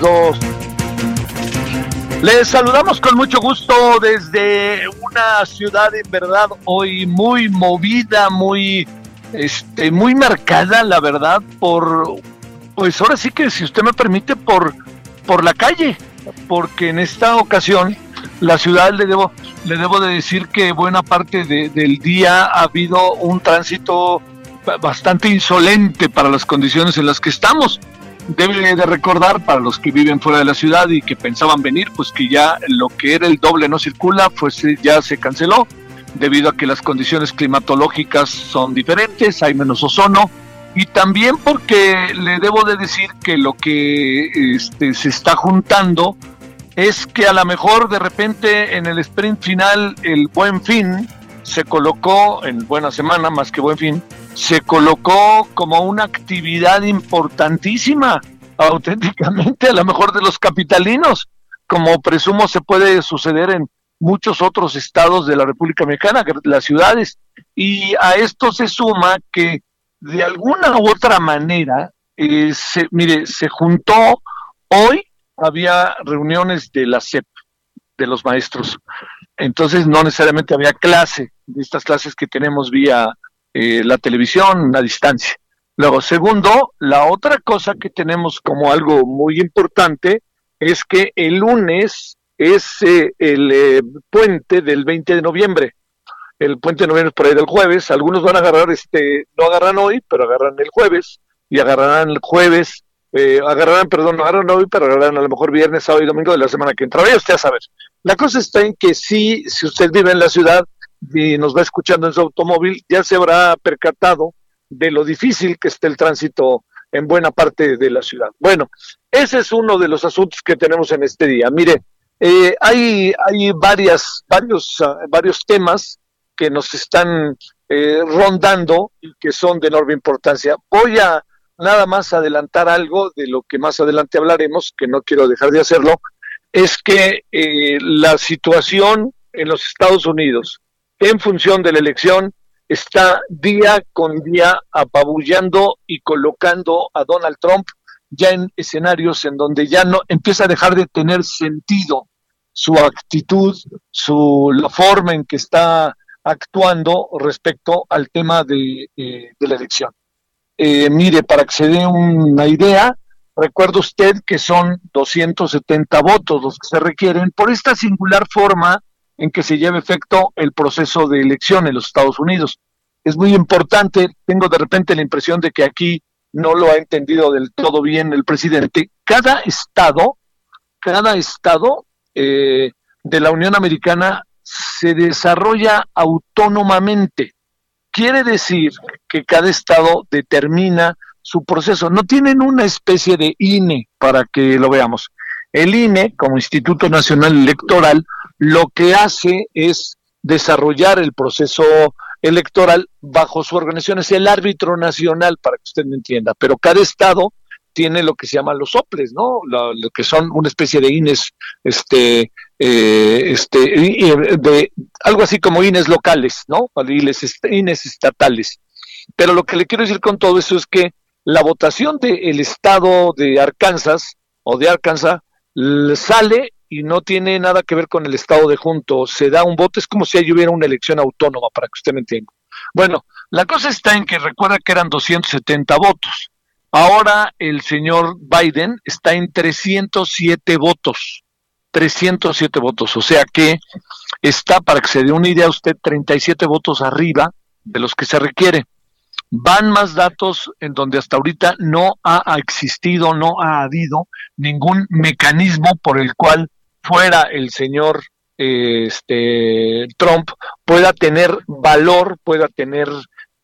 Dos. Les saludamos con mucho gusto desde una ciudad en verdad hoy muy movida, muy este muy marcada, la verdad, por pues ahora sí que si usted me permite por por la calle, porque en esta ocasión la ciudad le debo le debo de decir que buena parte del día ha habido un tránsito bastante insolente para las condiciones en las que estamos debe de recordar para los que viven fuera de la ciudad y que pensaban venir, pues que ya lo que era el doble no circula, pues ya se canceló debido a que las condiciones climatológicas son diferentes, hay menos ozono y también porque le debo de decir que lo que este, se está juntando es que a lo mejor de repente en el sprint final el buen fin se colocó en buena semana más que buen fin se colocó como una actividad importantísima, auténticamente, a lo mejor de los capitalinos, como presumo se puede suceder en muchos otros estados de la República Mexicana, las ciudades. Y a esto se suma que de alguna u otra manera, eh, se, mire, se juntó, hoy había reuniones de la SEP, de los maestros. Entonces no necesariamente había clase, de estas clases que tenemos vía eh, la televisión a distancia. Luego, segundo, la otra cosa que tenemos como algo muy importante es que el lunes es eh, el eh, puente del 20 de noviembre. El puente de noviembre es por ahí del jueves. Algunos van a agarrar, este, no agarran hoy, pero agarran el jueves y agarrarán el jueves, agarrarán, perdón, no agarran hoy, pero agarrarán a lo mejor viernes, sábado y domingo de la semana que entra. Vaya usted a saber. La cosa está en que sí, si usted vive en la ciudad, y nos va escuchando en su automóvil, ya se habrá percatado de lo difícil que está el tránsito en buena parte de la ciudad. Bueno, ese es uno de los asuntos que tenemos en este día. Mire, eh, hay, hay varias, varios, ah, varios temas que nos están eh, rondando y que son de enorme importancia. Voy a nada más adelantar algo de lo que más adelante hablaremos, que no quiero dejar de hacerlo, es que eh, la situación en los Estados Unidos en función de la elección, está día con día apabullando y colocando a Donald Trump ya en escenarios en donde ya no empieza a dejar de tener sentido su actitud, su la forma en que está actuando respecto al tema de, eh, la elección. Eh, mire, para que se dé una idea, recuerda usted que son 270 votos los que se requieren por esta singular forma en que se lleve efecto el proceso de elección en los Estados Unidos. Es muy importante, tengo de repente la impresión de que aquí no lo ha entendido del todo bien el presidente. Cada estado, cada estado eh, de la Unión Americana se desarrolla autónomamente. Quiere decir que cada estado determina su proceso. No tienen una especie de INE para que lo veamos. El INE, como Instituto Nacional Electoral, lo que hace es desarrollar el proceso electoral bajo su organización, es el árbitro nacional, para que usted me entienda, pero cada estado tiene lo que se llaman los soples, ¿no? Lo, que son una especie de INES, este, eh, este, de algo así como INES locales, ¿no? INES estatales. Pero lo que le quiero decir con todo eso es que la votación del estado de Arkansas o de Arkansas sale y no tiene nada que ver con el estado de junto, se da un voto, es como si ahí hubiera una elección autónoma, para que usted me entienda. Bueno, la cosa está en que recuerda que eran 270 votos. Ahora el señor Biden está en 307 votos. 307 votos, o sea que está, para que se dé una idea usted, 37 votos arriba de los que se requiere. Van más datos en donde hasta ahorita no ha existido, no ha habido ningún mecanismo por el cual fuera el señor este, Trump pueda tener valor, pueda tener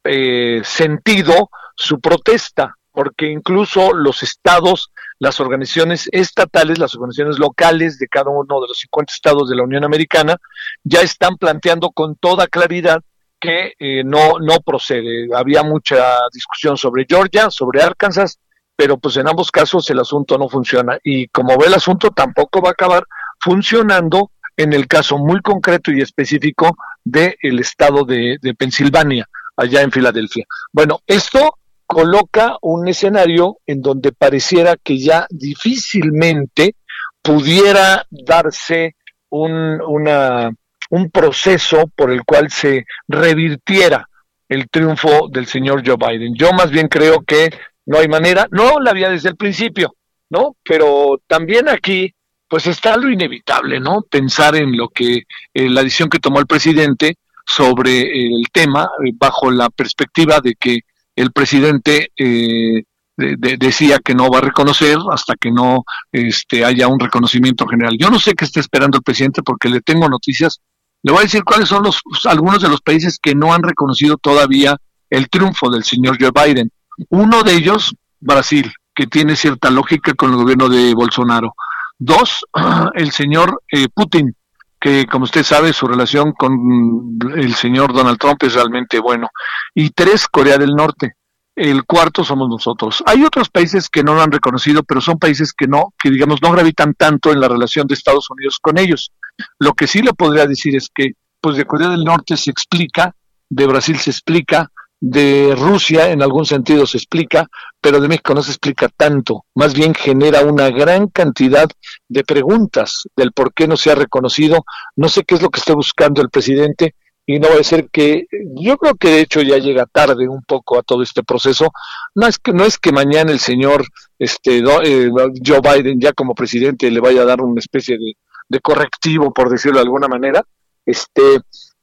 eh, sentido su protesta, porque incluso los estados, las organizaciones estatales, las organizaciones locales de cada uno de los 50 estados de la Unión Americana ya están planteando con toda claridad que eh, no, no procede. Había mucha discusión sobre Georgia, sobre Arkansas, pero pues en ambos casos el asunto no funciona. Y como ve el asunto, tampoco va a acabar funcionando en el caso muy concreto y específico del estado de, de Pensilvania, allá en Filadelfia. Bueno, esto coloca un escenario en donde pareciera que ya difícilmente pudiera darse un, una, un proceso por el cual se revirtiera el triunfo del señor Joe Biden. Yo más bien creo que no hay manera, no la había desde el principio, ¿no? Pero también aquí, pues está lo inevitable, ¿no? Pensar en lo que, eh, la decisión que tomó el presidente sobre el tema, eh, bajo la perspectiva de que el presidente eh, decía que no va a reconocer hasta que no este, haya un reconocimiento general. Yo no sé qué está esperando el presidente porque le tengo noticias le voy a decir cuáles son los algunos de los países que no han reconocido todavía el triunfo del señor Joe Biden. Uno de ellos, Brasil, que tiene cierta lógica con el gobierno de Bolsonaro. Dos, el señor eh, Putin, que como usted sabe, su relación con el señor Donald Trump es realmente bueno. Y tres, Corea del Norte. El cuarto somos nosotros. Hay otros países que no lo han reconocido, pero son países que no, que digamos no gravitan tanto en la relación de Estados Unidos con ellos. Lo que sí le podría decir es que, pues de Corea del Norte se explica, de Brasil se explica, de Rusia en algún sentido se explica, pero de México no se explica tanto. Más bien genera una gran cantidad de preguntas del por qué no se ha reconocido. No sé qué es lo que está buscando el presidente y no va a ser que yo creo que de hecho ya llega tarde un poco a todo este proceso no es que no es que mañana el señor este eh, Joe Biden ya como presidente le vaya a dar una especie de de correctivo, por decirlo de alguna manera. Este,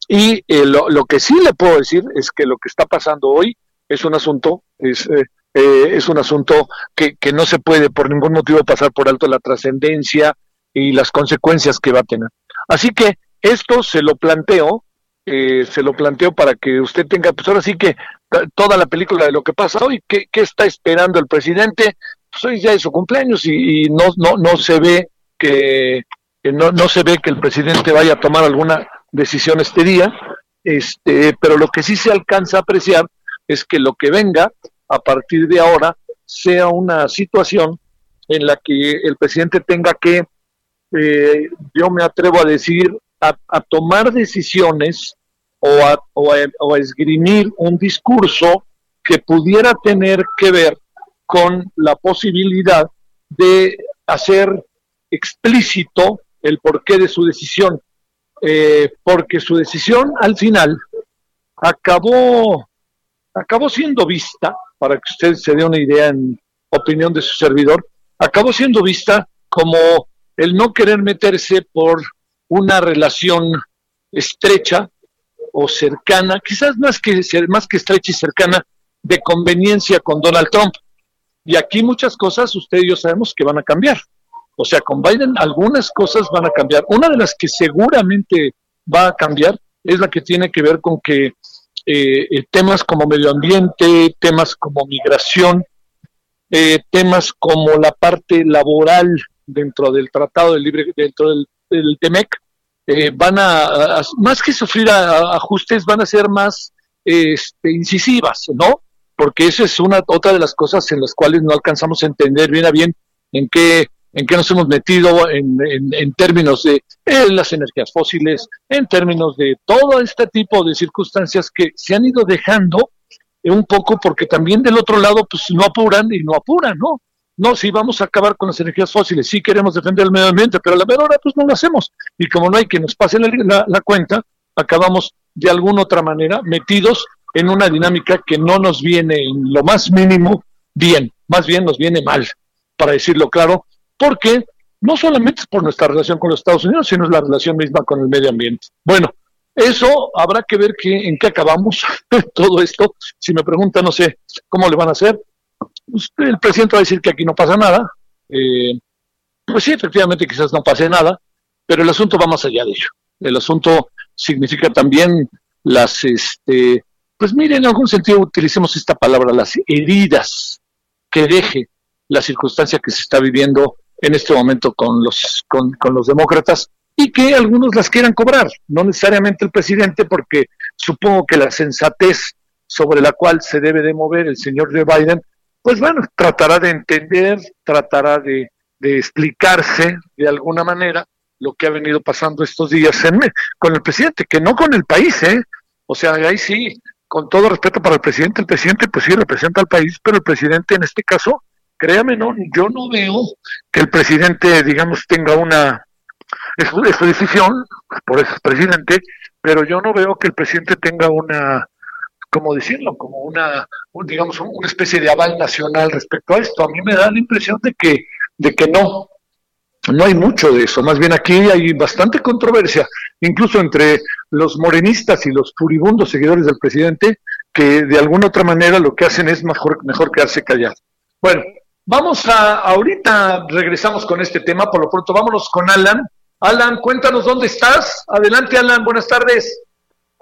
y eh, lo, lo, que sí le puedo decir es que lo que está pasando hoy es un asunto, es, eh, eh, es un asunto que, que no se puede por ningún motivo pasar por alto la trascendencia y las consecuencias que va a tener. Así que esto se lo planteo, se lo planteo para que usted tenga, pues ahora sí que toda la película de lo que pasa hoy, qué, está esperando el presidente, pues hoy ya es su cumpleaños y, y no, no, no se ve que no, no se ve que el presidente vaya a tomar alguna decisión este día, este, pero lo que sí se alcanza a apreciar es que lo que venga a partir de ahora sea una situación en la que el presidente tenga que, eh, yo me atrevo a decir, a, tomar decisiones o a, o, o a esgrimir un discurso que pudiera tener que ver con la posibilidad de hacer explícito el porqué de su decisión, eh, porque su decisión al final acabó, acabó siendo vista, para que usted se dé una idea en opinión de su servidor, acabó siendo vista como el no querer meterse por una relación estrecha o cercana, quizás más que, más que estrecha y cercana, de conveniencia con Donald Trump. Y aquí muchas cosas, usted y yo sabemos que van a cambiar. O sea, con Biden algunas cosas van a cambiar. Una de las que seguramente va a cambiar es la que tiene que ver con que eh, eh, temas como medio ambiente, temas como migración, eh, temas como la parte laboral dentro del Tratado de Libre, dentro del, del TEMEC, van a, más que sufrir ajustes, van a ser más este, incisivas, ¿no? Porque esa es una otra de las cosas en las cuales no alcanzamos a entender bien a bien en qué en qué nos hemos metido en, en, términos de las energías fósiles, en términos de todo este tipo de circunstancias que se han ido dejando un poco porque también del otro lado pues no apuran y no apuran, ¿no? no, sí, vamos a acabar con las energías fósiles, sí queremos defender el medio ambiente, pero a la mejor hora pues no lo hacemos. Y como no hay que nos pase la, cuenta, acabamos de alguna otra manera metidos en una dinámica que no nos viene en lo más mínimo bien, más bien nos viene mal, para decirlo claro, porque no solamente es por nuestra relación con los Estados Unidos, sino es la relación misma con el medio ambiente. Bueno, eso habrá que ver que, en qué acabamos todo esto. Si me preguntan, no sé cómo le van a hacer. Pues, el presidente va a decir que aquí no pasa nada. Eh, pues sí, efectivamente, quizás no pase nada, pero el asunto va más allá de ello. El asunto significa también las, este, pues mire, en algún sentido utilicemos esta palabra, las heridas que deje la circunstancia que se está viviendo en este momento con los, con, con los demócratas y que algunos las quieran cobrar, no necesariamente el presidente, porque supongo que la sensatez sobre la cual se debe de mover el señor Joe Biden, pues bueno, tratará de entender, tratará de, explicarse de alguna manera lo que ha venido pasando estos días en, con el presidente, que no con el país, ¿eh? O sea, ahí sí, con todo respeto para el presidente, el presidente pues sí representa al país, pero el presidente en este caso, créame, no, yo no veo que el presidente, digamos, tenga una es, su decisión, por eso es presidente, pero yo no veo que el presidente tenga una, ¿cómo decirlo? Como una, digamos, una especie de aval nacional respecto a esto. A mí me da la impresión de que, de que no, no hay mucho de eso. Más bien aquí hay bastante controversia, incluso entre los morenistas y los furibundos seguidores del presidente, que de alguna otra manera lo que hacen es mejor, mejor quedarse callados. Bueno, vamos a, ahorita regresamos con este tema, por lo pronto vámonos con Alan, Alan, cuéntanos dónde estás. Adelante, Alan, buenas tardes.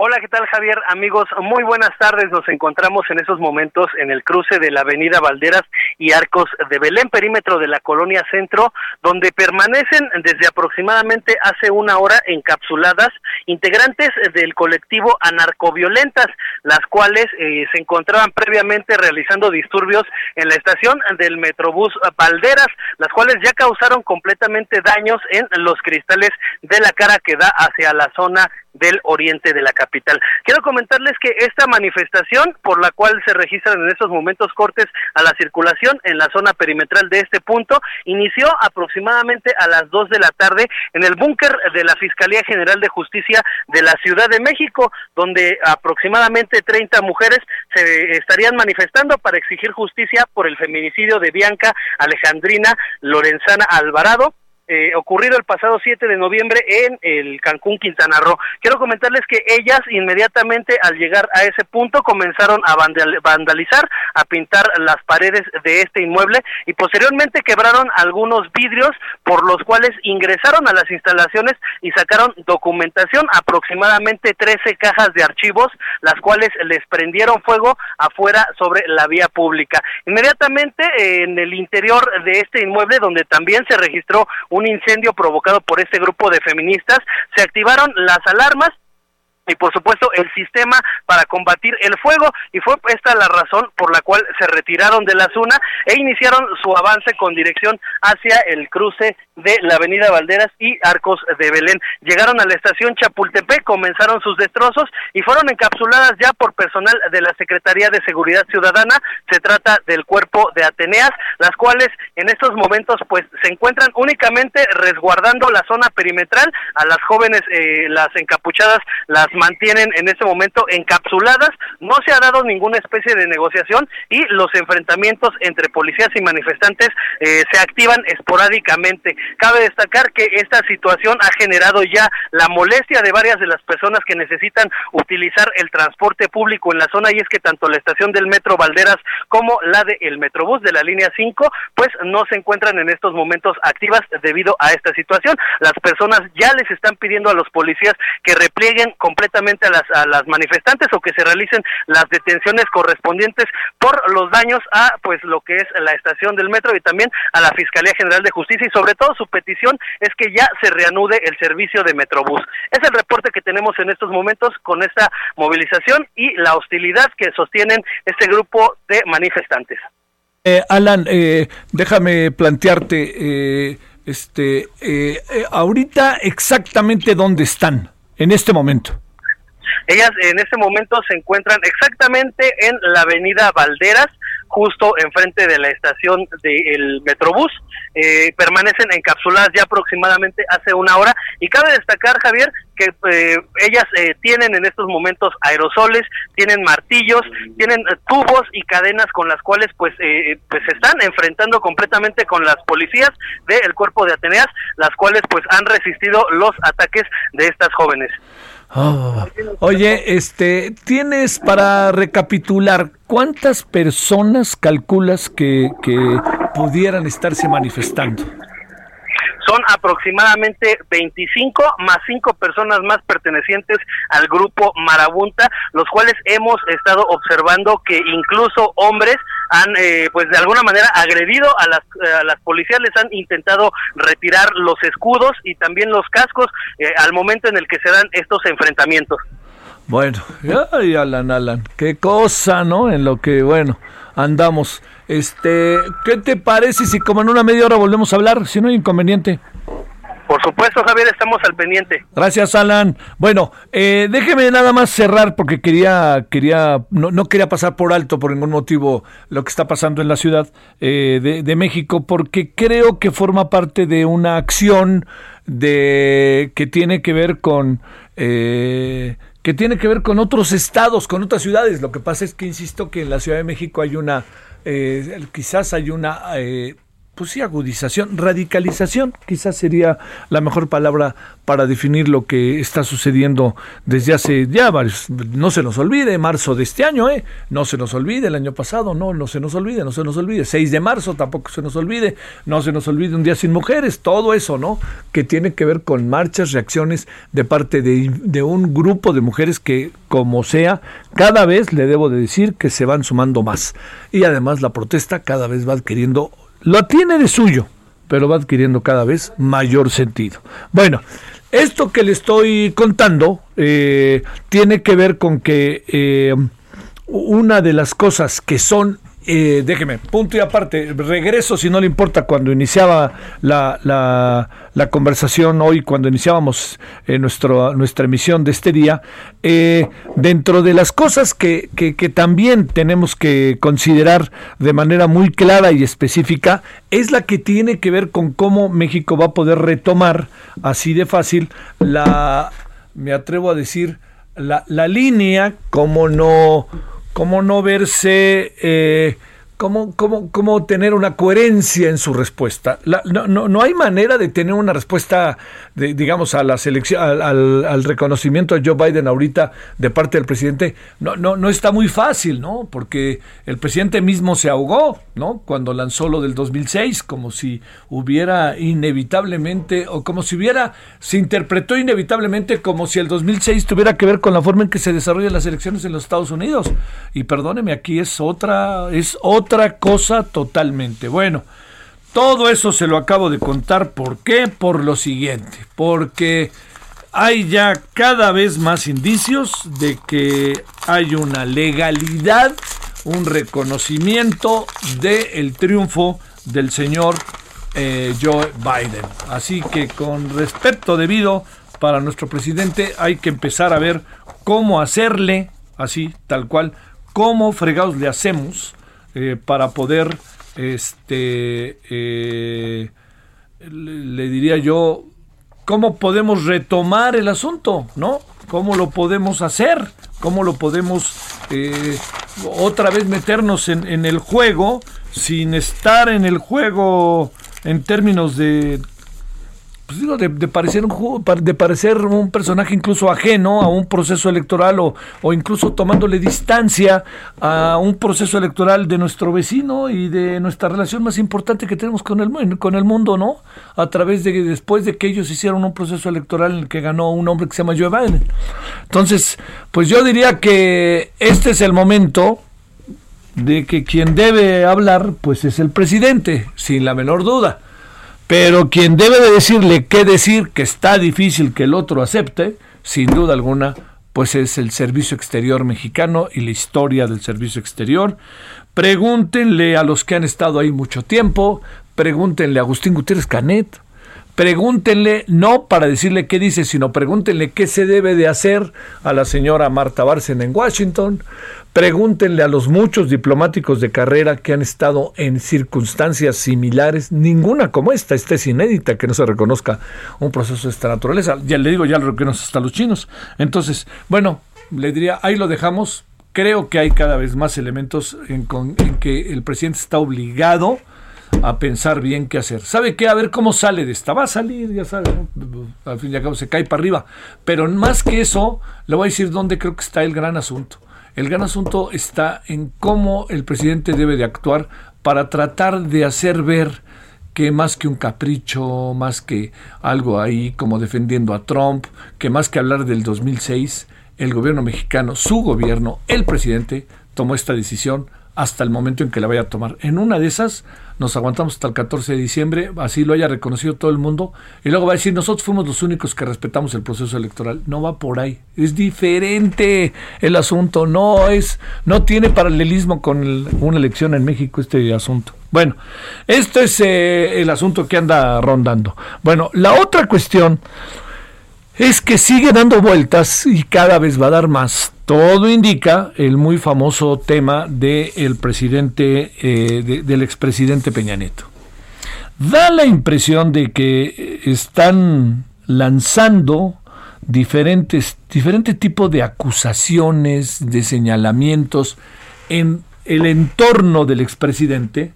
Hola, ¿qué tal Javier? Amigos, muy buenas tardes. Nos encontramos en esos momentos en el cruce de la avenida Valderas y Arcos de Belén, perímetro de la colonia Centro, donde permanecen desde aproximadamente hace una hora encapsuladas integrantes del colectivo Anarcoviolentas, las cuales eh, se encontraban previamente realizando disturbios en la estación del Metrobús Valderas, las cuales ya causaron completamente daños en los cristales de la cara que da hacia la zona del oriente de la Quiero comentarles que esta manifestación, por la cual se registran en estos momentos cortes a la circulación en la zona perimetral de este punto, inició aproximadamente a las 2 de la tarde en el búnker de la Fiscalía General de Justicia de la Ciudad de México, donde aproximadamente 30 mujeres se estarían manifestando para exigir justicia por el feminicidio de Bianca Alejandrina Lorenzana Alvarado, eh, ocurrido el pasado 7 de noviembre en el Cancún, Quintana Roo. Quiero comentarles que ellas inmediatamente al llegar a ese punto comenzaron a vandalizar, a pintar las paredes de este inmueble y posteriormente quebraron algunos vidrios por los cuales ingresaron a las instalaciones y sacaron documentación, aproximadamente 13 cajas de archivos, las cuales les prendieron fuego afuera sobre la vía pública. Inmediatamente en el interior de este inmueble, donde también se registró un incendio provocado por este grupo de feministas, se activaron las alarmas y por supuesto el sistema para combatir el fuego y fue esta la razón por la cual se retiraron de la zona e iniciaron su avance con dirección hacia el cruce de la avenida Valderas y Arcos de Belén. Llegaron a la estación Chapultepec, comenzaron sus destrozos y fueron encapsuladas ya por personal de la Secretaría de Seguridad Ciudadana. Se trata del cuerpo de Ateneas, las cuales en estos momentos pues se encuentran únicamente resguardando la zona perimetral. A las jóvenes, eh, las encapuchadas, las mantienen en este momento encapsuladas. No se ha dado ninguna especie de negociación y los enfrentamientos entre policías y manifestantes eh, se activan esporádicamente. Cabe destacar que esta situación ha generado ya la molestia de varias de las personas que necesitan utilizar el transporte público en la zona y es que tanto la estación del Metro Valderas como la del el Metrobús de la línea 5 pues no se encuentran en estos momentos activas debido a esta situación. Las personas ya les están pidiendo a los policías que replieguen completamente a las, a las manifestantes o que se realicen las detenciones correspondientes por los daños a pues lo que es la estación del metro y también a la Fiscalía General de Justicia y sobre todo su petición es que ya se reanude el servicio de Metrobús. Es el reporte que tenemos en estos momentos con esta movilización y la hostilidad que sostienen este grupo de manifestantes. Eh, Alan, eh, déjame plantearte, eh, este, ahorita exactamente dónde están en este momento. Ellas en este momento se encuentran exactamente en la avenida Valderas, justo enfrente de la estación del Metrobús. Eh, permanecen encapsuladas ya aproximadamente hace una hora y cabe destacar, Javier, que eh, ellas eh, tienen en estos momentos aerosoles, tienen martillos, tienen tubos y cadenas con las cuales pues, pues se están enfrentando completamente con las policías del cuerpo de Ateneas, las cuales pues han resistido los ataques de estas jóvenes. Oh. Oye, este, tienes para recapitular cuántas personas calculas que, que pudieran estarse manifestando son aproximadamente 25 más 5 personas más pertenecientes al grupo Marabunta, los cuales hemos estado observando que incluso hombres han, eh, pues de alguna manera, agredido a las, a las policías, les han intentado retirar los escudos y también los cascos eh, al momento en el que se dan estos enfrentamientos. Bueno, ay, Alan, Alan, qué cosa, ¿no? En lo que, bueno, andamos. Este, ¿qué te parece si como en una media hora volvemos a hablar, si no hay inconveniente? Por supuesto, Javier, estamos al pendiente. Gracias, Alan. Bueno, eh, déjeme nada más cerrar porque quería, quería, no, no, quería pasar por alto por ningún motivo lo que está pasando en la ciudad eh, de, de, México, porque creo que forma parte de una acción de que tiene que ver con eh, que tiene que ver con otros estados, con otras ciudades. Lo que pasa es que insisto que en la Ciudad de México hay una, eh, quizás hay una eh, pues sí, agudización, radicalización, quizás sería la mejor palabra para definir lo que está sucediendo desde hace ya varios, no se nos olvide, marzo de este año, ¿eh? No se nos olvide, el año pasado, no, no se nos olvide, no se nos olvide, 6 de marzo tampoco se nos olvide, no se nos olvide un día sin mujeres, todo eso, ¿no? Que tiene que ver con marchas, reacciones de parte de, un grupo de mujeres que, como sea, cada vez le debo de decir que se van sumando más. Y además la protesta cada vez va adquiriendo lo tiene de suyo, pero va adquiriendo cada vez mayor sentido. Bueno, esto que le estoy contando eh, tiene que ver con que eh, una de las cosas que son eh, déjeme, punto y aparte, regreso si no le importa cuando iniciaba la, la, conversación hoy, cuando iniciábamos eh, nuestro, nuestra emisión de este día, eh, dentro de las cosas que, que, que, también tenemos que considerar de manera muy clara y específica, es la que tiene que ver con cómo México va a poder retomar así de fácil la, me atrevo a decir, la, la línea, como no cómo no verse, eh, cómo, cómo, cómo, tener una coherencia en su respuesta. no, no, no, hay manera de tener una respuesta, de, digamos, a la selección, al, al, reconocimiento de Joe Biden ahorita de parte del presidente. No, no, no está muy fácil, ¿no? Porque el presidente mismo se ahogó, ¿no? Cuando lanzó lo del 2006, como si hubiera inevitablemente, o como si hubiera, se interpretó inevitablemente como si el 2006 tuviera que ver con la forma en que se desarrollan las elecciones en los Estados Unidos. Y perdóneme, aquí es otra, es otra cosa totalmente. Bueno, todo eso se lo acabo de contar. ¿Por qué? Por lo siguiente. Porque hay ya cada vez más indicios de que hay una legalidad, un reconocimiento del triunfo del señor eh, Joe Biden. Así que con respeto debido para nuestro presidente hay que empezar a ver cómo hacerle, así, tal cual, cómo fregados le hacemos eh, para poder, este, eh, le, diría yo, cómo podemos retomar el asunto, ¿no? ¿Cómo lo podemos hacer? ¿Cómo lo podemos eh, otra vez meternos en, en el juego sin estar en el juego en términos de pues digo, de, parecer un de parecer un personaje incluso ajeno a un proceso electoral o, o, incluso tomándole distancia a un proceso electoral de nuestro vecino y de nuestra relación más importante que tenemos con el con el mundo, ¿no? A través de después de que ellos hicieron un proceso electoral en el que ganó un hombre que se llama Joe Biden. Entonces, pues yo diría que este es el momento de que quien debe hablar pues es el presidente, sin la menor duda pero quien debe de decirle qué decir, que está difícil que el otro acepte, sin duda alguna, pues es el servicio exterior mexicano y la historia del servicio exterior. Pregúntenle a los que han estado ahí mucho tiempo, pregúntenle a Agustín Gutiérrez Canet, Pregúntenle, no para decirle qué dice, sino pregúntenle qué se debe de hacer a la señora Marta Bárcena en Washington. Pregúntenle a los muchos diplomáticos de carrera que han estado en circunstancias similares, ninguna como esta, esta es inédita que no se reconozca un proceso de esta naturaleza. Ya le digo, ya lo reconocen hasta los chinos. Entonces, bueno, le diría, ahí lo dejamos. Creo que hay cada vez más elementos en, en que el presidente está obligado a pensar bien qué hacer. ¿Sabe qué? A ver cómo sale de esta. Va a salir, ya sabe, al fin y al cabo se cae para arriba. Pero más que eso, le voy a decir dónde creo que está el gran asunto. El gran asunto está en cómo el presidente debe de actuar para tratar de hacer ver que más que un capricho, más que algo ahí como defendiendo a Trump, que más que hablar del 2006, el gobierno mexicano, su gobierno, el presidente, tomó esta decisión hasta el momento en que la vaya a tomar. En una de esas nos aguantamos hasta el 14 de diciembre, así lo haya reconocido todo el mundo, y luego va a decir, nosotros fuimos los únicos que respetamos el proceso electoral. No va por ahí, es diferente el asunto, no es, no tiene paralelismo con una elección en México este asunto. Bueno, esto es eh, el asunto que anda rondando. Bueno, la otra cuestión es que sigue dando vueltas y cada vez va a dar más todo indica el muy famoso tema del presidente, eh, del expresidente Peña Nieto. Da la impresión de que están lanzando diferentes, diferentes tipos de acusaciones, de señalamientos en el entorno del expresidente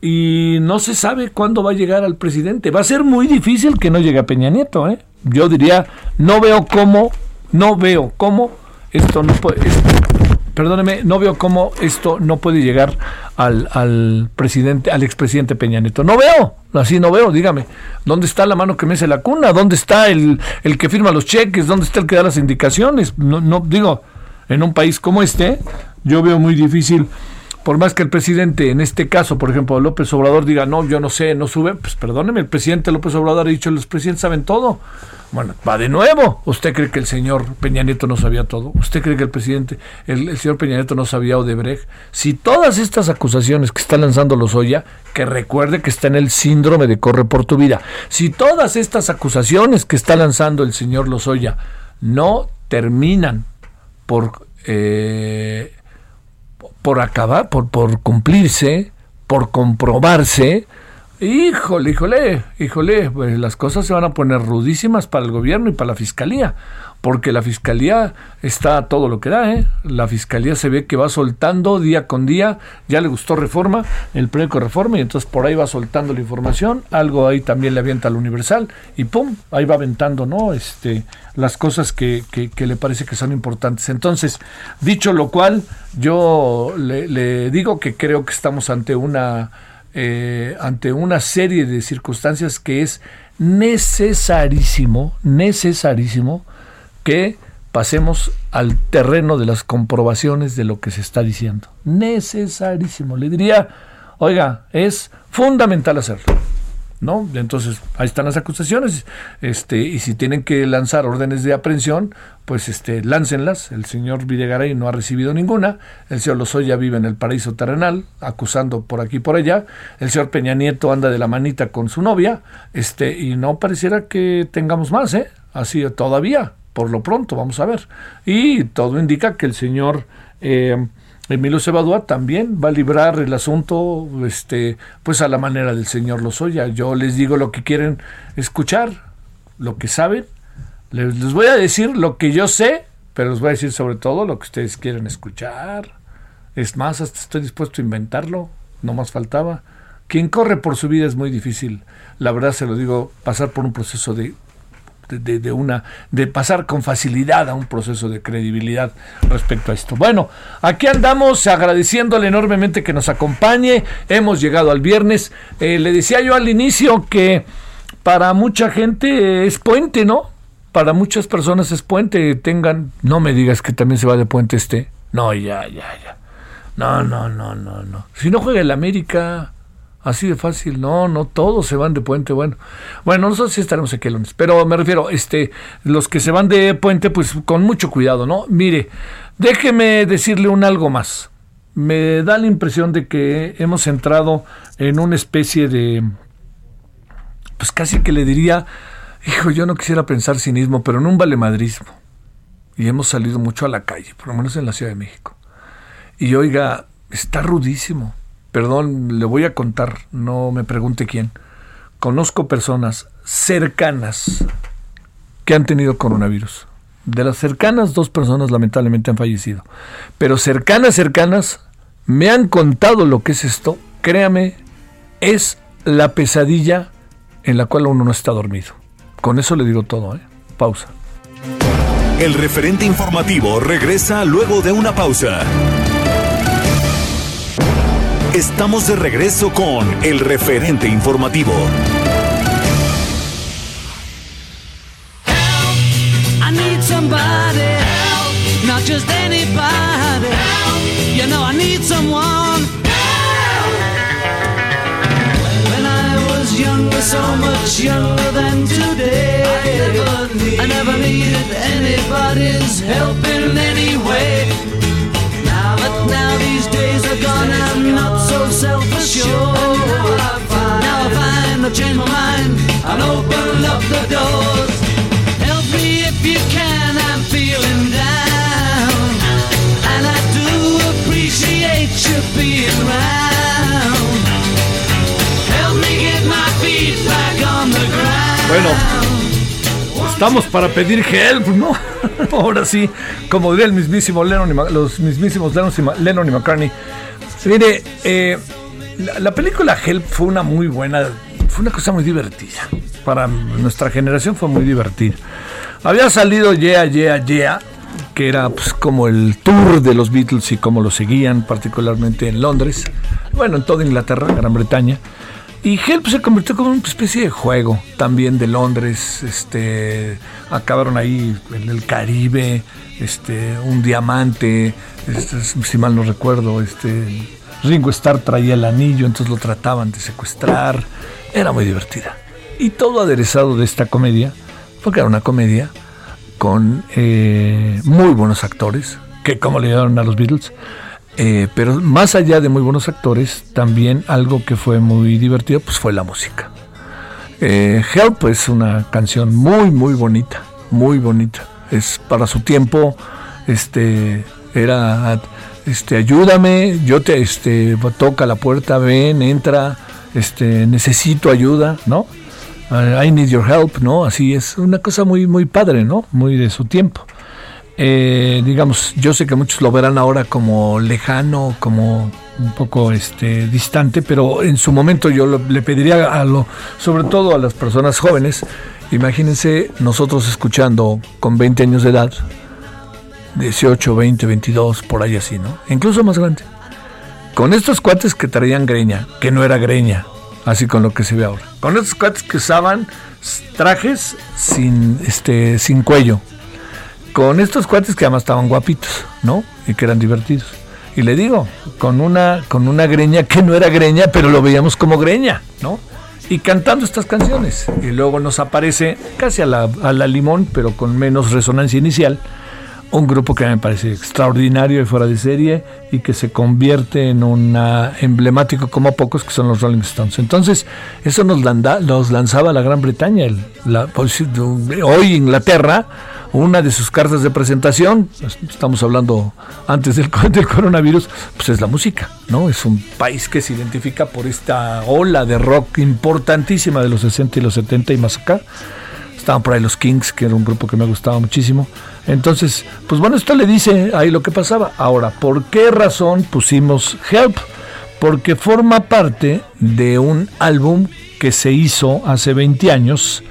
y no se sabe cuándo va a llegar al presidente. Va a ser muy difícil que no llegue a Peña Nieto. ¿eh? Yo diría, no veo cómo, no veo cómo esto no puede, perdóneme, no veo cómo esto no puede llegar al, al presidente, al expresidente Peña Nieto. No veo, así no veo, dígame. ¿Dónde está la mano que mece la cuna? ¿Dónde está el, el que firma los cheques? ¿Dónde está el que da las indicaciones? No, no, digo, en un país como este, yo veo muy difícil por más que el presidente, en este caso, por ejemplo, López Obrador diga, no, yo no sé, no sube, pues perdóneme, el presidente López Obrador ha dicho, los presidentes saben todo. Bueno, va de nuevo. ¿Usted cree que el señor Peña Nieto no sabía todo? ¿Usted cree que el presidente, el, señor Peña Nieto no sabía Odebrecht? Si todas estas acusaciones que está lanzando Lozoya, que recuerde que está en el síndrome de corre por tu vida, si todas estas acusaciones que está lanzando el señor Lozoya no terminan por eh, por acabar, por, por cumplirse, por comprobarse, híjole, híjole, híjole, pues las cosas se van a poner rudísimas para el gobierno y para la fiscalía porque la fiscalía está a todo lo que da, ¿eh? La fiscalía se ve que va soltando día con día, ya le gustó reforma, el de reforma, y entonces por ahí va soltando la información, algo ahí también le avienta al Universal, y pum, ahí va aventando, ¿no? Este, las cosas que, que, le parece que son importantes. Entonces, dicho lo cual, yo le, digo que creo que estamos ante una, eh, ante una serie de circunstancias que es necesarísimo, necesarísimo, que pasemos al terreno de las comprobaciones de lo que se está diciendo. Necesarísimo. Le diría, oiga, es fundamental hacerlo. ¿No? Entonces, ahí están las acusaciones, este, y si tienen que lanzar órdenes de aprehensión, pues este, láncenlas. El señor Videgaray no ha recibido ninguna, el señor Lozoya vive en el paraíso terrenal, acusando por aquí y por allá, el señor Peña Nieto anda de la manita con su novia, este, y no pareciera que tengamos más, ¿eh? Así todavía, por lo pronto, vamos a ver. Y todo indica que el señor eh, Emilio Cebadúa también va a librar el asunto este, pues a la manera del señor Lozoya. Yo les digo lo que quieren escuchar, lo que saben. Les, les voy a decir lo que yo sé, pero les voy a decir sobre todo lo que ustedes quieren escuchar. Es más, hasta estoy dispuesto a inventarlo, no más faltaba. Quien corre por su vida es muy difícil, la verdad se lo digo, pasar por un proceso de de, una de pasar con facilidad a un proceso de credibilidad respecto a esto. Bueno, aquí andamos agradeciéndole enormemente que nos acompañe. Hemos llegado al viernes. Eh, le decía yo al inicio que para mucha gente es puente, ¿no? Para muchas personas es puente. Tengan, no me digas que también se va de puente este. No, ya, ya, ya. No, no, no, no, no. Si no juega el América, Así de fácil, no, no todos se van de puente, bueno. Bueno, nosotros sí estaremos aquí el pero me refiero, este, los que se van de puente, pues con mucho cuidado, ¿no? Mire, déjeme decirle un algo más. Me da la impresión de que hemos entrado en una especie de pues casi que le diría, hijo, yo no quisiera pensar cinismo, pero en un valemadrismo. Y hemos salido mucho a la calle, por lo menos en la Ciudad de México. Y oiga, está rudísimo. Perdón, le voy a contar, no me pregunte quién. Conozco personas cercanas que han tenido coronavirus. De las cercanas, dos personas lamentablemente han fallecido. Pero cercanas, cercanas, me han contado lo que es esto. Créame, es la pesadilla en la cual uno no está dormido. Con eso le digo todo, ¿eh? Pausa. El referente informativo regresa luego de una pausa. Estamos de regreso con el referente informativo. I need somebody help, not just anybody. You know I need someone help. When I was younger, so much younger than today, I never, I never needed anybody's help in any way. Now, but now these days not so self-assured. Now I find, now I find I've changed my mind and opened up the doors. Help me if you can, I'm feeling down. And I do appreciate you being round. Help me get my feet back on the ground. Bueno, estamos para pedir help, ¿no? Ahora sí, como diría el mismísimo Lennon y Ma- los mismísimos Lennon y, Ma- Lennon y McCartney. Mire, eh, la, la película Help fue una muy buena, fue una cosa muy divertida. Para nuestra generación fue muy divertida. Había salido Yeah, Yeah, Yeah, que era pues, como el tour de los Beatles y cómo lo seguían, particularmente en Londres, bueno, en toda Inglaterra, Gran Bretaña. Y Help se convirtió como una especie de juego también de Londres. Este, acabaron ahí en el Caribe, este, un diamante, este, si mal no recuerdo, este, Ringo Starr traía el anillo, entonces lo trataban de secuestrar. Era muy divertida. Y todo aderezado de esta comedia, porque era una comedia con eh, muy buenos actores, que como le llamaron a los Beatles, eh, pero más allá de muy buenos actores, también algo que fue muy divertido, pues fue la música. Eh, Help es una canción muy, muy bonita, muy bonita. Es para su tiempo, este, era, este, ayúdame, yo te, este, toca la puerta, ven, entra, este, necesito ayuda, ¿no? I need your help, ¿no? Así es una cosa muy, muy padre, ¿no? Muy de su tiempo. Eh, digamos, yo sé que muchos lo verán ahora como lejano, como un poco este distante, pero en su momento yo le pediría a lo, sobre todo a las personas jóvenes, imagínense nosotros escuchando con 20 años de edad, 18, 20, 22, por ahí así, ¿no? Incluso más grande. Con estos cuates que traían greña, que no era greña, así con lo que se ve ahora. Con estos cuates que usaban trajes sin, este, sin cuello. Con estos cuates que además estaban guapitos, ¿no? Y que eran divertidos. Y le digo, con una, con una greña que no era greña, pero lo veíamos como greña, ¿no? Y cantando estas canciones. Y luego nos aparece casi a la, a la limón, pero con menos resonancia inicial, un grupo que me parece extraordinario y fuera de serie y que se convierte en un emblemático como pocos que son los Rolling Stones. Entonces, eso nos, landa- nos lanzaba la Gran Bretaña. pues, hoy Inglaterra, una de sus cartas de presentación, estamos hablando antes del, del coronavirus, pues es la música, ¿no? Es un país que se identifica por esta ola de rock importantísima de los 60 y los 70 y más acá. Estaban por ahí los Kings, que era un grupo que me gustaba muchísimo. Entonces, pues bueno, esto le dice ahí lo que pasaba. Ahora, ¿por qué razón pusimos Help? Porque forma parte de un álbum que se hizo hace 20 años,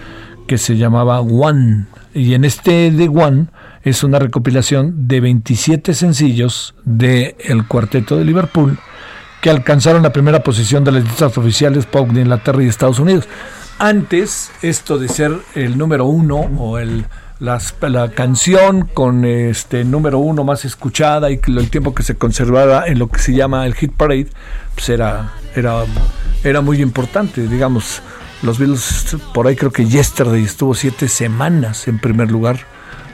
que se llamaba One. Y en este de One es una recopilación de 27 sencillos del el cuarteto de Liverpool que alcanzaron la primera posición de las listas oficiales pop de Inglaterra y Estados Unidos. Antes, esto de ser el número uno o el, la canción con este número uno más escuchada y el tiempo que se conservaba en lo que se llama el hit parade, pues era, era, era muy importante. Digamos, los Beatles, por ahí creo que Yesterday estuvo siete semanas en primer lugar.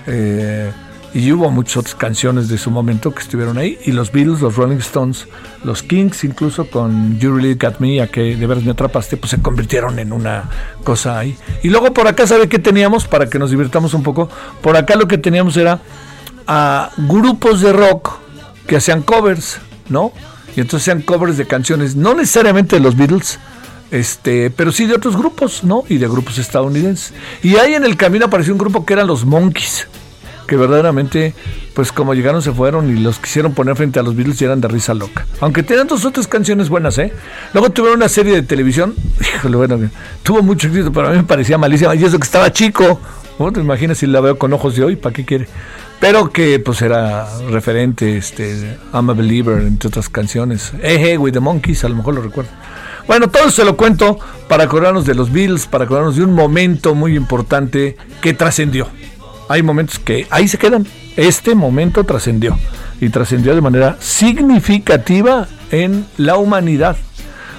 eh, y hubo muchas otras canciones de su momento que estuvieron ahí, y los Beatles, los Rolling Stones, los Kings, incluso con You Really Got Me, a que de veras me atrapaste, pues se convirtieron en una cosa ahí. Y luego por acá, ¿sabe qué teníamos? Para que nos divirtamos un poco, por acá lo que teníamos era a grupos de rock que hacían covers, ¿no? Y entonces hacían covers de canciones, no necesariamente de los Beatles, este, pero sí de otros grupos, ¿no? Y de grupos estadounidenses. Y ahí en el camino apareció un grupo que eran los Monkeys, que verdaderamente, pues como llegaron se fueron y los quisieron poner frente a los Beatles y eran de risa loca. Aunque tenían dos otras canciones buenas, ¿eh? Luego tuvieron una serie de televisión, híjole, bueno, tuvo mucho éxito, pero a mí me parecía malísima. Y eso que estaba chico, ¿no? te imaginas si la veo con ojos de hoy, ¿para qué quiere? Pero que pues era referente, este, I'm a Believer, entre otras canciones. Hey, with the Monkeys, a lo mejor lo recuerdo. Bueno, todo se lo cuento para acordarnos de los Beatles, para acordarnos de un momento muy importante que trascendió. Hay momentos que ahí se quedan. Este momento trascendió y trascendió de manera significativa en la humanidad.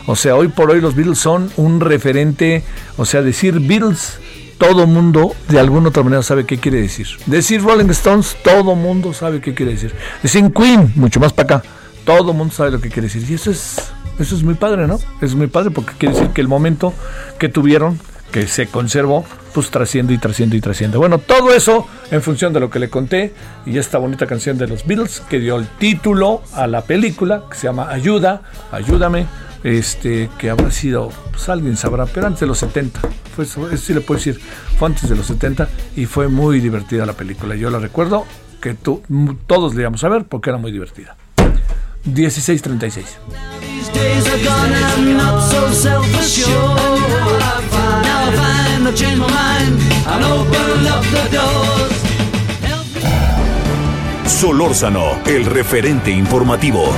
O sea, hoy por hoy los Beatles son un referente, o sea, decir Beatles, todo mundo de alguna otra manera sabe qué quiere decir. Decir Rolling Stones, todo mundo sabe qué quiere decir. Decir Queen, mucho más para acá, todo mundo sabe lo que quiere decir. Y eso es, eso es muy padre, ¿no? Es muy padre porque quiere decir que el momento que tuvieron, que se conservó, pues trasciende y trasciende y trasciende. Bueno, todo eso en función de lo que le conté y esta bonita canción de los Beatles que dio el título a la película que se llama Ayuda, Ayúdame, este que habrá sido, pues alguien sabrá, pero antes de los 70, fue, eso sí le puedo decir, fue antes de los 70 y fue muy divertida la película. Yo la recuerdo que tú, todos le íbamos a ver porque era muy divertida. 1636. Solórzano, el referente informativo.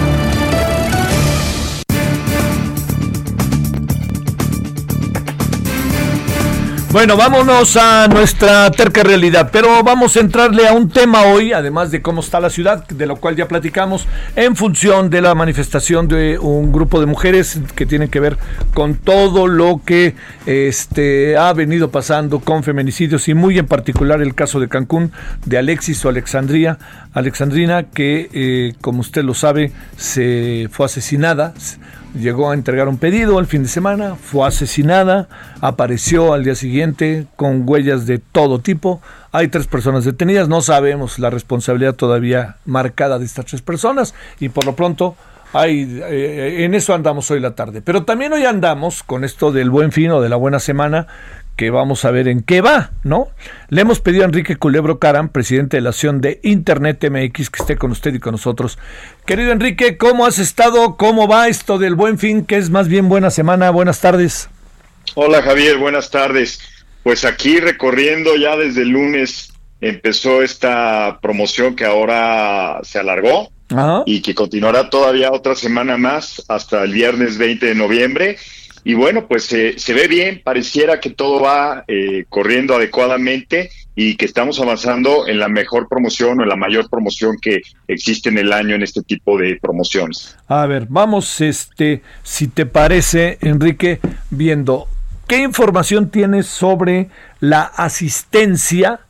Bueno, vámonos a nuestra terca realidad, pero vamos a entrarle a un tema hoy, además de cómo está la ciudad, de lo cual ya platicamos, en función de la manifestación de un grupo de mujeres que tienen que ver con todo lo que este, ha venido pasando con feminicidios y muy en particular el caso de Cancún, de Alexis o Alexandria, Alexandrina, que eh, como usted lo sabe, se fue asesinada llegó a entregar un pedido el fin de semana, fue asesinada, apareció al día siguiente con huellas de todo tipo. Hay tres personas detenidas, no sabemos la responsabilidad todavía marcada de estas tres personas y por lo pronto hay, eh, en eso andamos hoy la tarde. Pero también hoy andamos con esto del buen fin o de la buena semana que vamos a ver en qué va, ¿no? Le hemos pedido a Enrique Culebro Caram, presidente de la Acción de Internet MX, que esté con usted y con nosotros. Querido Enrique, ¿cómo has estado? ¿Cómo va esto del buen fin, que es más bien buena semana? Buenas tardes. Hola Javier, buenas tardes. Pues aquí recorriendo ya desde el lunes empezó esta promoción que ahora se alargó Ajá. y que continuará todavía otra semana más hasta el viernes 20 de noviembre. Y bueno, pues se ve bien, pareciera que todo va eh, corriendo adecuadamente y que estamos avanzando en la mejor promoción o en la mayor promoción que existe en el año en este tipo de promociones. A ver, vamos, este, si te parece, Enrique, viendo qué información tienes sobre la asistencia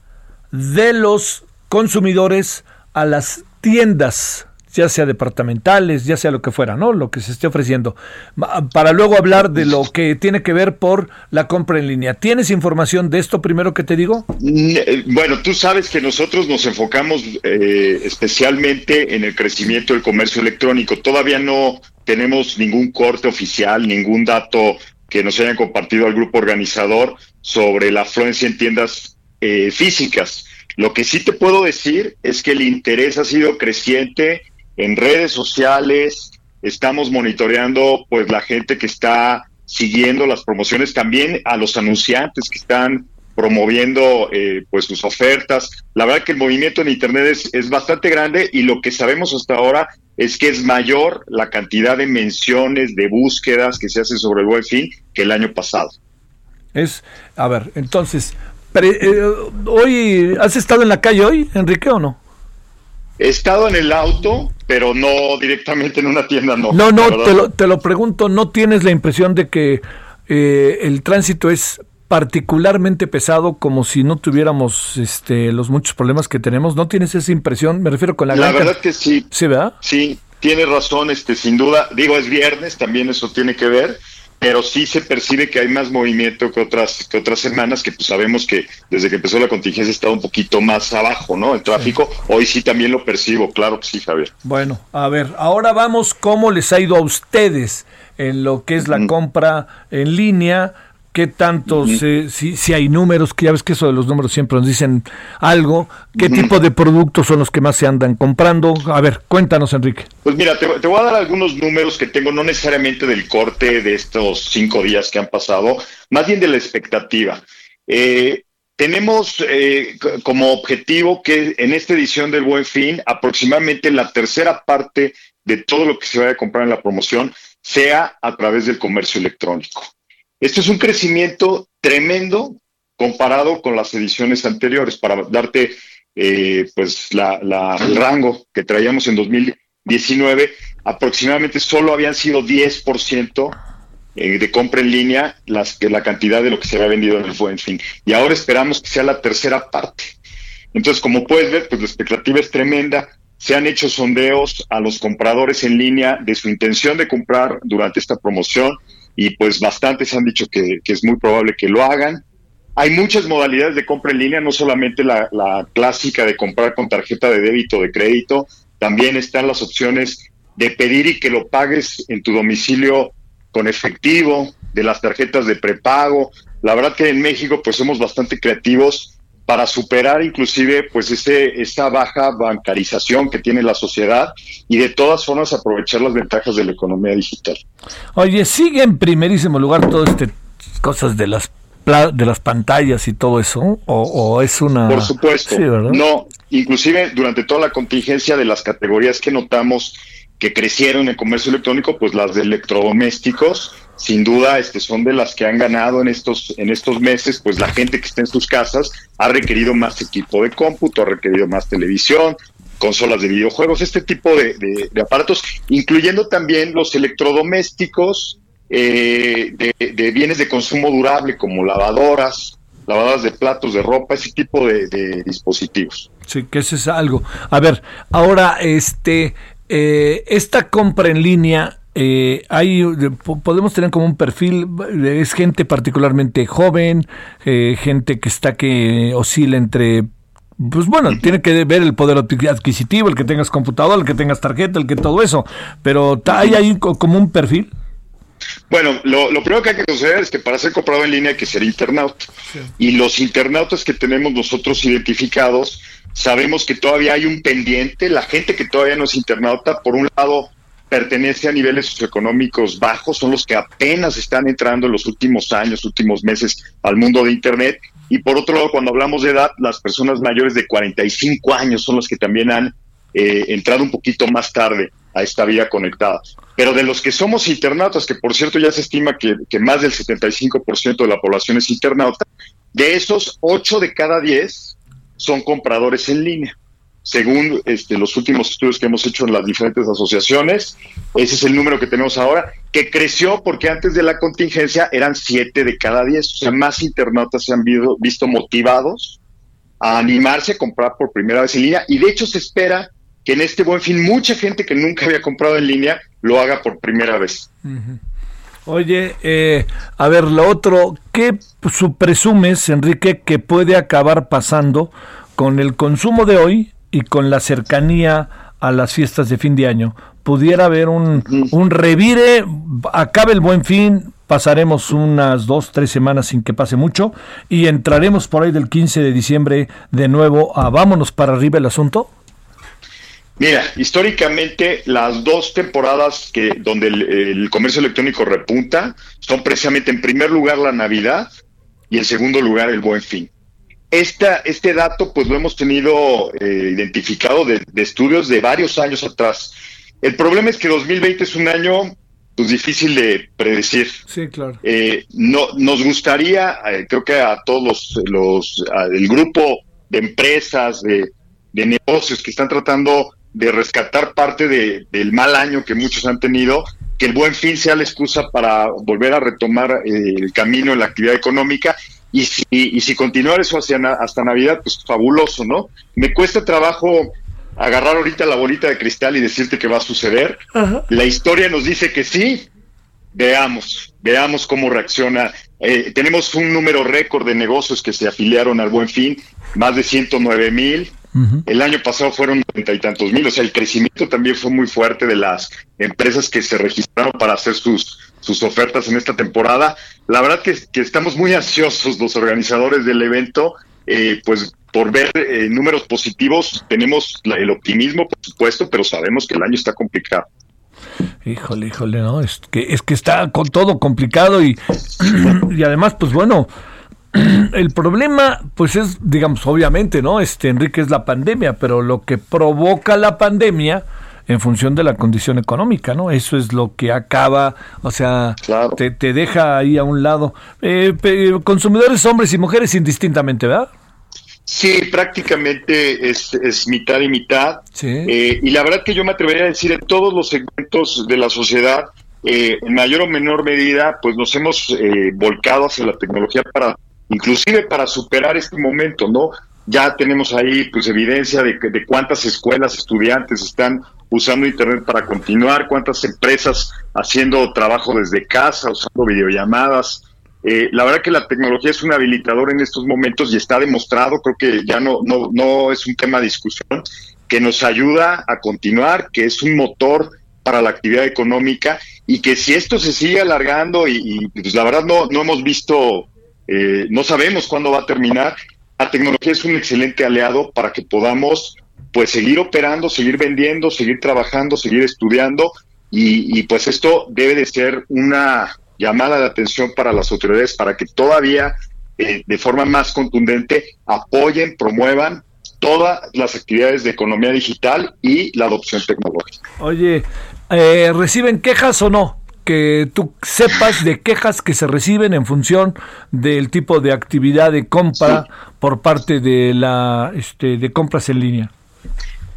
de los consumidores a las tiendas, ya sea departamentales, ya sea lo que fuera, ¿no? Lo que se esté ofreciendo. Para luego hablar de lo que tiene que ver por la compra en línea. ¿Tienes información de esto primero que te digo? Eh, Bueno, tú sabes que nosotros nos enfocamos eh, especialmente en el crecimiento del comercio electrónico. Todavía no tenemos ningún corte oficial, ningún dato que nos hayan compartido al grupo organizador sobre la afluencia en tiendas eh, físicas. Lo que sí te puedo decir es que el interés ha sido creciente en redes sociales. Estamos monitoreando, pues, la gente que está siguiendo las promociones, también a los anunciantes que están promoviendo eh, pues sus ofertas. La verdad que el movimiento en Internet es, bastante grande y lo que sabemos hasta ahora es que es mayor la cantidad de menciones, de búsquedas que se hacen sobre el buen fin que el año pasado. Es, a ver, entonces, eh, hoy, ¿has estado en la calle hoy, Enrique, o no? He estado en el auto, pero no directamente en una tienda, no. No, no, te lo, te lo pregunto, ¿no tienes la impresión de que eh, el tránsito es particularmente pesado, como si no tuviéramos este, los muchos problemas que tenemos. ¿No tienes esa impresión? Me refiero con la... La verdad que sí. Sí, ¿verdad? Sí, tiene razón, este, sin duda. Digo, es viernes, también eso tiene que ver pero sí se percibe que hay más movimiento que otras que otras semanas que pues sabemos que desde que empezó la contingencia estado un poquito más abajo, ¿no? El tráfico. Hoy sí también lo percibo, claro que sí, Javier. Bueno, a ver, ahora vamos cómo les ha ido a ustedes en lo que es la compra en línea qué tanto, si, si, hay números, que ya ves que eso de los números siempre nos dicen algo, qué tipo de productos son los que más se andan comprando. A ver, cuéntanos, Enrique. Pues mira, te, voy a dar algunos números que tengo, no necesariamente del corte de estos cinco días que han pasado, más bien de la expectativa. Eh, tenemos eh, como objetivo que en esta edición del Buen Fin, aproximadamente la tercera parte de todo lo que se vaya a comprar en la promoción sea a través del comercio electrónico. Esto es un crecimiento tremendo comparado con las ediciones anteriores. Para darte eh, pues la, el rango que traíamos en 2019, aproximadamente solo habían sido 10% eh, de compra en línea las, la cantidad de lo que se había vendido en el buen fin. Y ahora esperamos que sea la tercera parte. Entonces, como puedes ver, pues la expectativa es tremenda. Se han hecho sondeos a los compradores en línea de su intención de comprar durante esta promoción y pues bastantes han dicho que, es muy probable que lo hagan. Hay muchas modalidades de compra en línea, no solamente la, clásica de comprar con tarjeta de débito o de crédito, también están las opciones de pedir y que lo pagues en tu domicilio con efectivo, de las tarjetas de prepago. La verdad que en México pues somos bastante creativos para superar inclusive pues ese, esa baja bancarización que tiene la sociedad y de todas formas aprovechar las ventajas de la economía digital. Oye, sigue en primerísimo lugar todo este cosas de las de las pantallas y todo eso o, es una por supuesto no inclusive durante toda la contingencia de las categorías que notamos que crecieron en comercio electrónico pues las de electrodomésticos sin duda este, son de las que han ganado en estos, en estos meses, pues la gente que está en sus casas ha requerido más equipo de cómputo, ha requerido más televisión, consolas de videojuegos, este tipo de, aparatos, incluyendo también los electrodomésticos eh, de, bienes de consumo durable como lavadoras, lavadoras de platos, de ropa, ese tipo de, dispositivos. Sí, que ese es algo. A ver, ahora, este, eh, esta compra en línea eh, hay, podemos tener como un perfil, es gente particularmente joven, eh, gente que está que oscila entre pues bueno, tiene que ver el poder adquisitivo, el que tengas computador, el que tengas tarjeta, el que todo eso, pero ¿hay ahí como un perfil? Bueno, lo, primero que hay que considerar es que para ser comprado en línea hay que ser internauta. Y los internautas que tenemos nosotros identificados, sabemos que todavía hay un pendiente, la gente que todavía no es internauta, por un lado, pertenece a niveles socioeconómicos bajos, son los que apenas están entrando en los últimos años, últimos meses al mundo de Internet. Y por otro lado, cuando hablamos de edad, las personas mayores de 45 años son los que también han eh, entrado un poquito más tarde a esta vida conectada. Pero de los que somos internautas, que por cierto ya se estima que, que más del 75% de la población es internauta, de esos 8 de cada 10 son compradores en línea según este, los últimos estudios que hemos hecho en las diferentes asociaciones. Ese es el número que tenemos ahora, que creció porque antes de la contingencia eran siete de cada diez. O sea, más internautas se han visto, motivados a animarse a comprar por primera vez en línea. Y de hecho se espera que en este buen fin mucha gente que nunca había comprado en línea lo haga por primera vez. Oye, eh, a ver, lo otro, ¿qué presumes, Enrique, que puede acabar pasando con el consumo de hoy y con la cercanía a las fiestas de fin de año, pudiera haber un, un revire, acabe el buen fin, pasaremos unas dos, tres semanas sin que pase mucho y entraremos por ahí del 15 de diciembre de nuevo a vámonos para arriba el asunto? Mira, históricamente las dos temporadas que donde el, comercio electrónico repunta son precisamente en primer lugar la Navidad y en segundo lugar el Buen Fin este dato pues lo hemos tenido eh, identificado de, estudios de varios años atrás. El problema es que 2020 es un año pues difícil de predecir. Sí, claro. Eh, no, nos gustaría, eh, creo que a todos los, el grupo de empresas, de, negocios que están tratando de rescatar parte del mal año que muchos han tenido, que el buen fin sea la excusa para volver a retomar el camino en la actividad económica Y si, y si continuar eso hacia na- hasta Navidad, pues fabuloso, ¿no? Me cuesta trabajo agarrar ahorita la bolita de cristal y decirte que va a suceder. La historia nos dice que sí. Veamos, veamos cómo reacciona. Eh, tenemos un número récord de negocios que se afiliaron al Buen Fin, más de 109 mil. El año pasado fueron noventa y tantos mil, o sea, el crecimiento también fue muy fuerte de las empresas que se registraron para hacer sus, sus ofertas en esta temporada. La verdad que, que estamos muy ansiosos los organizadores del evento, eh, pues por ver eh, números positivos, tenemos la- el optimismo, por supuesto, pero sabemos que el año está complicado. Híjole, híjole, no, es que, es que está con todo complicado y, y además, pues bueno, el problema, pues es, digamos, obviamente, ¿no? Este, Enrique, es la pandemia, pero lo que provoca la pandemia en función de la condición económica, ¿no? Eso es lo que acaba, o sea, Claro. te, te deja ahí a un lado. Eh, consumidores hombres y mujeres indistintamente, ¿verdad? Sí, prácticamente es, es mitad y mitad. Sí. Eh, y la verdad que yo me atrevería a decir en todos los segmentos de la sociedad, eh, en mayor o menor medida, pues nos hemos eh, volcado hacia la tecnología para, inclusive para superar este momento, ¿no? Ya tenemos ahí pues evidencia de, que- de cuántas escuelas, estudiantes están usando Internet para continuar, cuántas empresas haciendo trabajo desde casa, usando videollamadas. Eh, la verdad que la tecnología es un habilitador en estos momentos y está demostrado, creo que ya no, no, no es un tema de discusión, que nos ayuda a continuar, que es un motor para la actividad económica y que si esto se sigue alargando y, pues la verdad no, no hemos visto, eh, no sabemos cuándo va a terminar, la tecnología es un excelente aliado para que podamos pues seguir operando, seguir vendiendo, seguir trabajando, seguir estudiando y, y, pues esto debe de ser una llamada de atención para las autoridades para que todavía eh, de forma más contundente apoyen, promuevan todas las actividades de economía digital y la adopción tecnológica. Oye, eh, ¿reciben quejas o no? Que tú sepas de quejas que se reciben en función del tipo de actividad de compra por parte de la este, de compras en línea.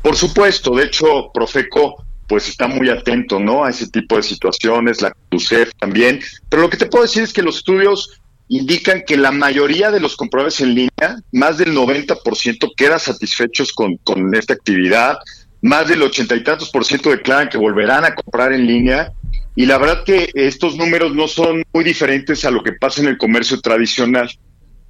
Por supuesto, de hecho, Profeco pues está muy atento, ¿no? A ese tipo de situaciones, la CUSEF también. Pero lo que te puedo decir es que los estudios indican que la mayoría de los compradores en línea, más del 90% queda satisfechos con, con esta actividad, más del ochenta y tantos por ciento declaran que volverán a comprar en línea. Y la verdad que estos números no son muy diferentes a lo que pasa en el comercio tradicional.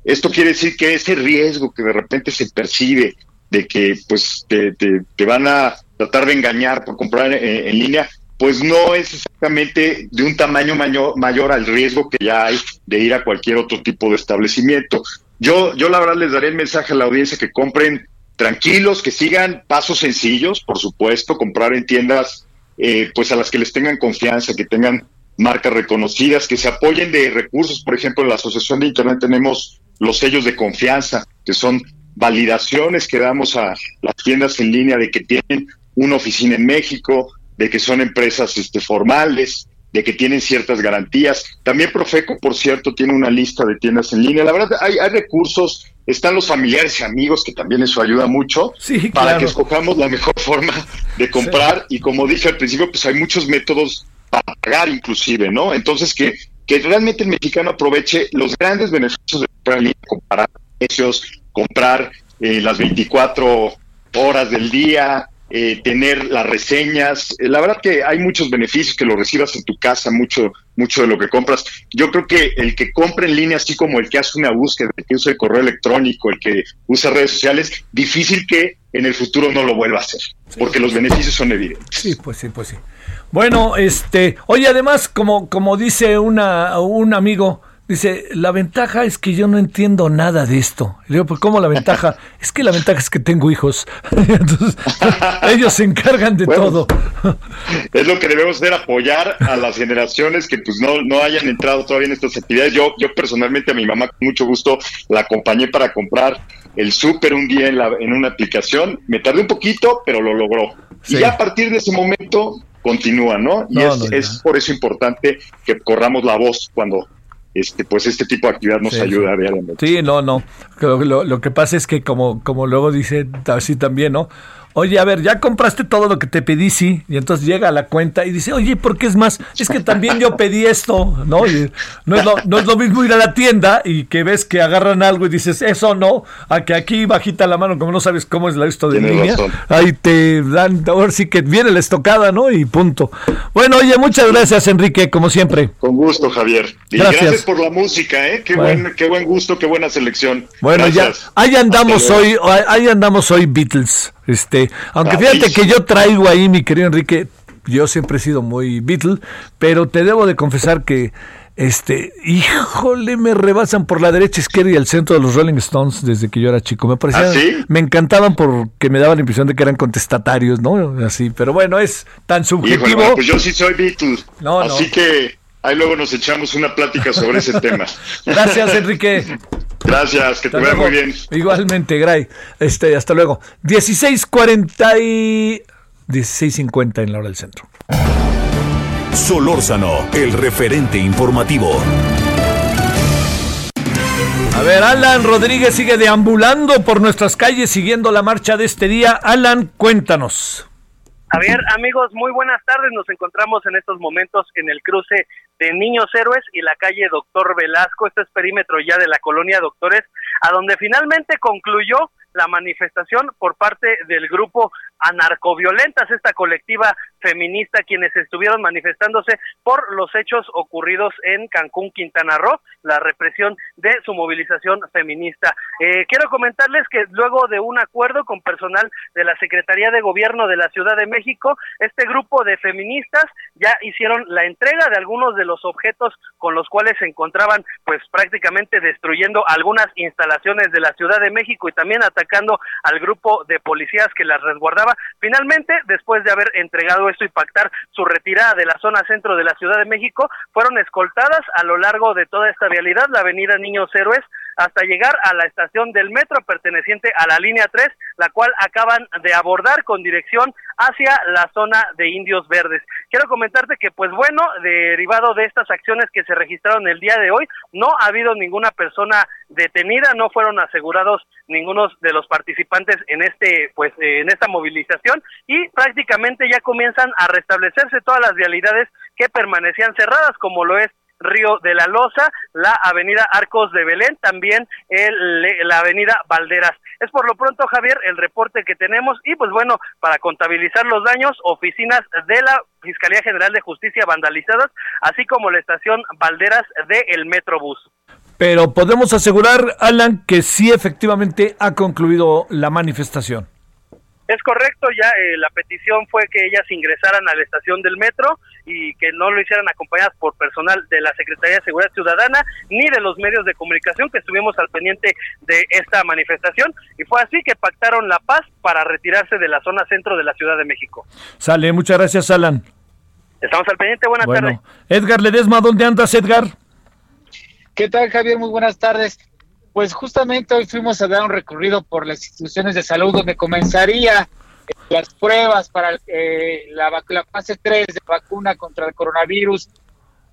Esto quiere decir que ese riesgo que de repente se percibe de que pues te, te, van a tratar de engañar por comprar en, en, línea, pues no es exactamente de un tamaño mayor, mayor al riesgo que ya hay de ir a cualquier otro tipo de establecimiento. Yo, yo la verdad les daré el mensaje a la audiencia que compren tranquilos, que sigan pasos sencillos, por supuesto, comprar en tiendas eh, pues a las que les tengan confianza, que tengan marcas reconocidas, que se apoyen de recursos. Por ejemplo, en la Asociación de Internet tenemos los sellos de confianza, que son validaciones que damos a las tiendas en línea de que tienen una oficina en México, de que son empresas este, formales, de que tienen ciertas garantías. También Profeco, por cierto, tiene una lista de tiendas en línea. La verdad, hay, hay recursos, están los familiares y amigos, que también eso ayuda mucho, sí, para claro. que escojamos la mejor forma de comprar. Sí. Y como dije al principio, pues hay muchos métodos para pagar inclusive, ¿no? Entonces, que, que realmente el mexicano aproveche los grandes beneficios de comprar precios, comprar eh, las 24 horas del día, eh, tener las reseñas. Eh, la verdad que hay muchos beneficios que lo recibas en tu casa, mucho, mucho de lo que compras. Yo creo que el que compra en línea, así como el que hace una búsqueda, el que usa el correo electrónico, el que usa redes sociales, difícil que en el futuro no lo vuelva a hacer, porque los beneficios son evidentes. Sí, pues sí, pues sí. Bueno, este, oye, además, como, como dice una, un amigo, Dice, la ventaja es que yo no entiendo nada de esto. Le digo, pues ¿cómo la ventaja? es que la ventaja es que tengo hijos. Entonces, ellos se encargan de bueno, todo. es lo que debemos hacer, apoyar a las generaciones que pues no, no hayan entrado todavía en estas actividades. Yo, yo personalmente a mi mamá con mucho gusto la acompañé para comprar el súper un día en, la, en una aplicación. Me tardé un poquito, pero lo logró. Sí. Y ya a partir de ese momento continúa, ¿no? Y no, es, no, es por eso importante que corramos la voz cuando este, pues este tipo de actividad nos Sí, ayuda diariamente. Sí, no, no. Lo, lo- lo que pasa es que como, como luego dice así también, ¿no? Oye, a ver, ya compraste todo lo que te pedí, sí. Y entonces llega a la cuenta y dice, oye, ¿por qué es más? Es que también yo pedí esto, ¿no? Y no, es lo, no es lo mismo ir a la tienda y que ves que agarran algo y dices, eso no, a que aquí bajita la mano, como no sabes cómo es la esto de línea, razón. ahí te dan, ahora sí que viene la estocada, ¿no? Y punto. Bueno, oye, muchas gracias, Enrique, como siempre. Con gusto, Javier. Y Gracias. gracias, por la música, ¿eh? Qué, Bueno. buen, qué buen gusto, qué buena selección. Bueno, Gracias. ya, ahí andamos hoy, ahí andamos hoy Beatles. Este, aunque fíjate que yo traigo ahí, mi querido Enrique, yo siempre he sido muy Beatle, pero te debo de confesar que este, híjole, me rebasan por la derecha, izquierda y el centro de los Rolling Stones desde que yo era chico. Me parecían, ¿Ah, sí? me encantaban porque me daba la impresión de que eran contestatarios, ¿no? Así, pero bueno, es tan Híjole, subjetivo. bueno, pues yo sí soy. No, no. así que ahí luego nos echamos una plática sobre ese tema. Gracias, Enrique. Gracias, que te Hasta luego. muy bien. Igualmente, Gray. Este, hasta luego. 16.40 y 16.50 en la hora del centro. Solórzano, el referente informativo. A ver, Alan Rodríguez sigue deambulando por nuestras calles siguiendo la marcha de este día. Alan, cuéntanos. Javier, amigos, muy buenas tardes. Nos encontramos en estos momentos en el cruce de Niños Héroes y la calle Doctor Velasco. Este es perímetro ya de la colonia Doctores, a donde finalmente concluyó la manifestación por parte del grupo Anarcoviolentas, esta colectiva feminista, quienes estuvieron manifestándose por los hechos ocurridos en Cancún, Quintana Roo, la represión de su movilización feminista. Eh, quiero comentarles que luego de un acuerdo con personal de la Secretaría de Gobierno de la Ciudad de México, este grupo de feministas ya hicieron la entrega de algunos de los objetos con los cuales se encontraban pues prácticamente destruyendo algunas instalaciones de la Ciudad de México y también atacando al grupo de policías que las resguardaba. Finalmente, después de haber entregado esto y pactar su retirada de la zona centro de la Ciudad de México, fueron escoltadas a lo largo de toda esta vialidad, la avenida Niños Héroes, hasta llegar a la estación del metro perteneciente a la línea 3, la cual acaban de abordar con dirección hacia la zona de Indios Verdes. Quiero comentarte que, pues bueno, derivado de estas acciones que se registraron el día de hoy, no ha habido ninguna persona detenida, no fueron asegurados ninguno de los participantes en este, pues, en esta movilización y prácticamente ya comienzan a restablecerse todas las vialidades que permanecían cerradas, como lo es Río de la Loza, la avenida Arcos de Belén, también la avenida Valderas. Es por lo pronto, Javier, el reporte que tenemos y pues bueno, para contabilizar los daños, oficinas de la Fiscalía General de Justicia vandalizadas, así como la estación Valderas de el Metrobús. Pero podemos asegurar, Alan, que sí efectivamente ha concluido la manifestación. Es correcto, ya eh, la petición fue que ellas ingresaran a la estación del metro y que no lo hicieran acompañadas por personal de la Secretaría de Seguridad Ciudadana ni de los medios de comunicación que estuvimos al pendiente de esta manifestación y fue así que pactaron la paz para retirarse de la zona centro de la Ciudad de México. Sale, muchas gracias, Alan. Estamos al pendiente, buenas bueno, tardes. Edgar Ledesma, ¿dónde andas, Edgar? ¿Qué tal, Javier? Muy buenas tardes. Pues justamente hoy fuimos a dar un recorrido por las instituciones de salud donde comenzaría eh, las pruebas para eh, la, la fase 3 de vacuna contra el coronavirus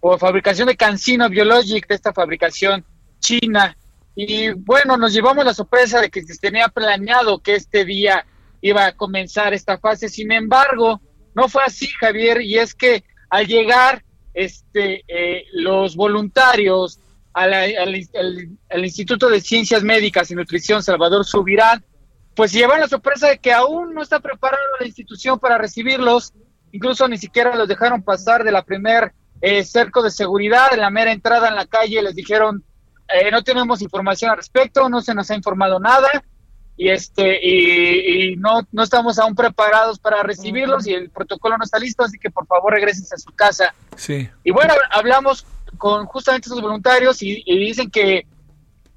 o fabricación de Cancino Biologic, de esta fabricación china. Y bueno, nos llevamos la sorpresa de que se tenía planeado que este día iba a comenzar esta fase. Sin embargo, no fue así, Javier, y es que al llegar este, eh, los voluntarios a la- al, al- al Instituto de Ciencias Médicas y Nutrición Salvador Subirán, pues se llevan la sorpresa de que aún no está preparada la institución para recibirlos, incluso ni siquiera los dejaron pasar de la primer eh, cerco de seguridad, en la mera entrada en la calle les dijeron, eh, no tenemos información al respecto, no se nos ha informado nada, y este y, y no, no estamos aún preparados para recibirlos y el protocolo no está listo, así que por favor regresen a su casa. Sí. Y bueno, hablamos con justamente esos voluntarios y, dicen que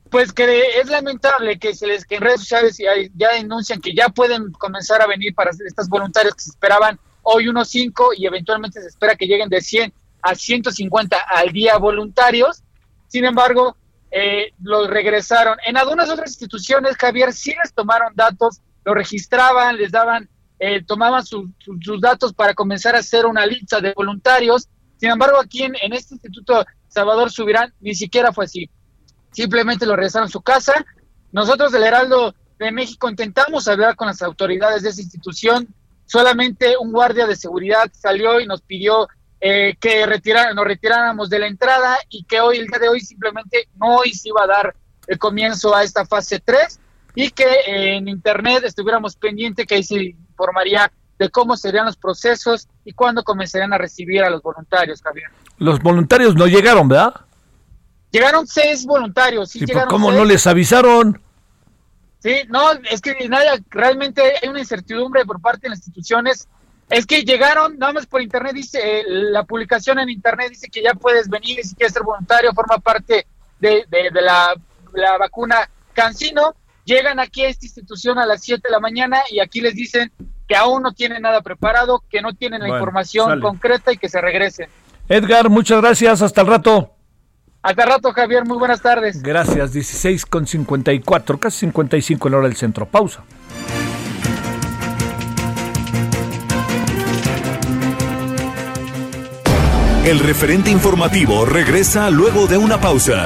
pues que es lamentable que se les que en redes sociales ya, ya denuncian que ya pueden comenzar a venir para estos voluntarios que se esperaban hoy unos 5 y eventualmente se espera que lleguen de 100 a 150 al día voluntarios. Sin embargo, eh, los regresaron. En algunas otras instituciones, Javier, sí les tomaron datos, lo registraban, les daban, eh, tomaban su- su- sus datos para comenzar a hacer una lista de voluntarios. Sin embargo, aquí en, este instituto Salvador Subirán, ni siquiera fue así. Simplemente lo regresaron a su casa. Nosotros del Heraldo de México intentamos hablar con las autoridades de esa institución. Solamente un guardia de seguridad salió y nos pidió eh, que retira, nos retiráramos de la entrada y que hoy, el día de hoy, simplemente no se iba a dar el comienzo a esta fase 3 y que en internet estuviéramos pendientes que ahí se informaría de cómo serían los procesos y cuándo comenzarían a recibir a los voluntarios, Javier. Los voluntarios no llegaron, ¿verdad? Llegaron seis voluntarios. Sí, ¿Y por llegaron cómo seis. no les avisaron? Sí, no, es que nadie, realmente hay una incertidumbre por parte de las instituciones. Es que llegaron, nada más por internet, dice, eh, la publicación en internet dice que ya puedes venir y si quieres ser voluntario, forma parte de, de- de la, la vacuna Cancino. Llegan aquí a esta institución a las 7 de la mañana y aquí les dicen que aún no tienen nada preparado, que no tienen la Bueno, información sale. concreta y que se regresen. Edgar, muchas gracias. Hasta el rato. Hasta rato, Javier, muy buenas tardes. Gracias. 16 con 54, casi 55 en la hora del centro. Pausa. El referente informativo regresa luego de una pausa.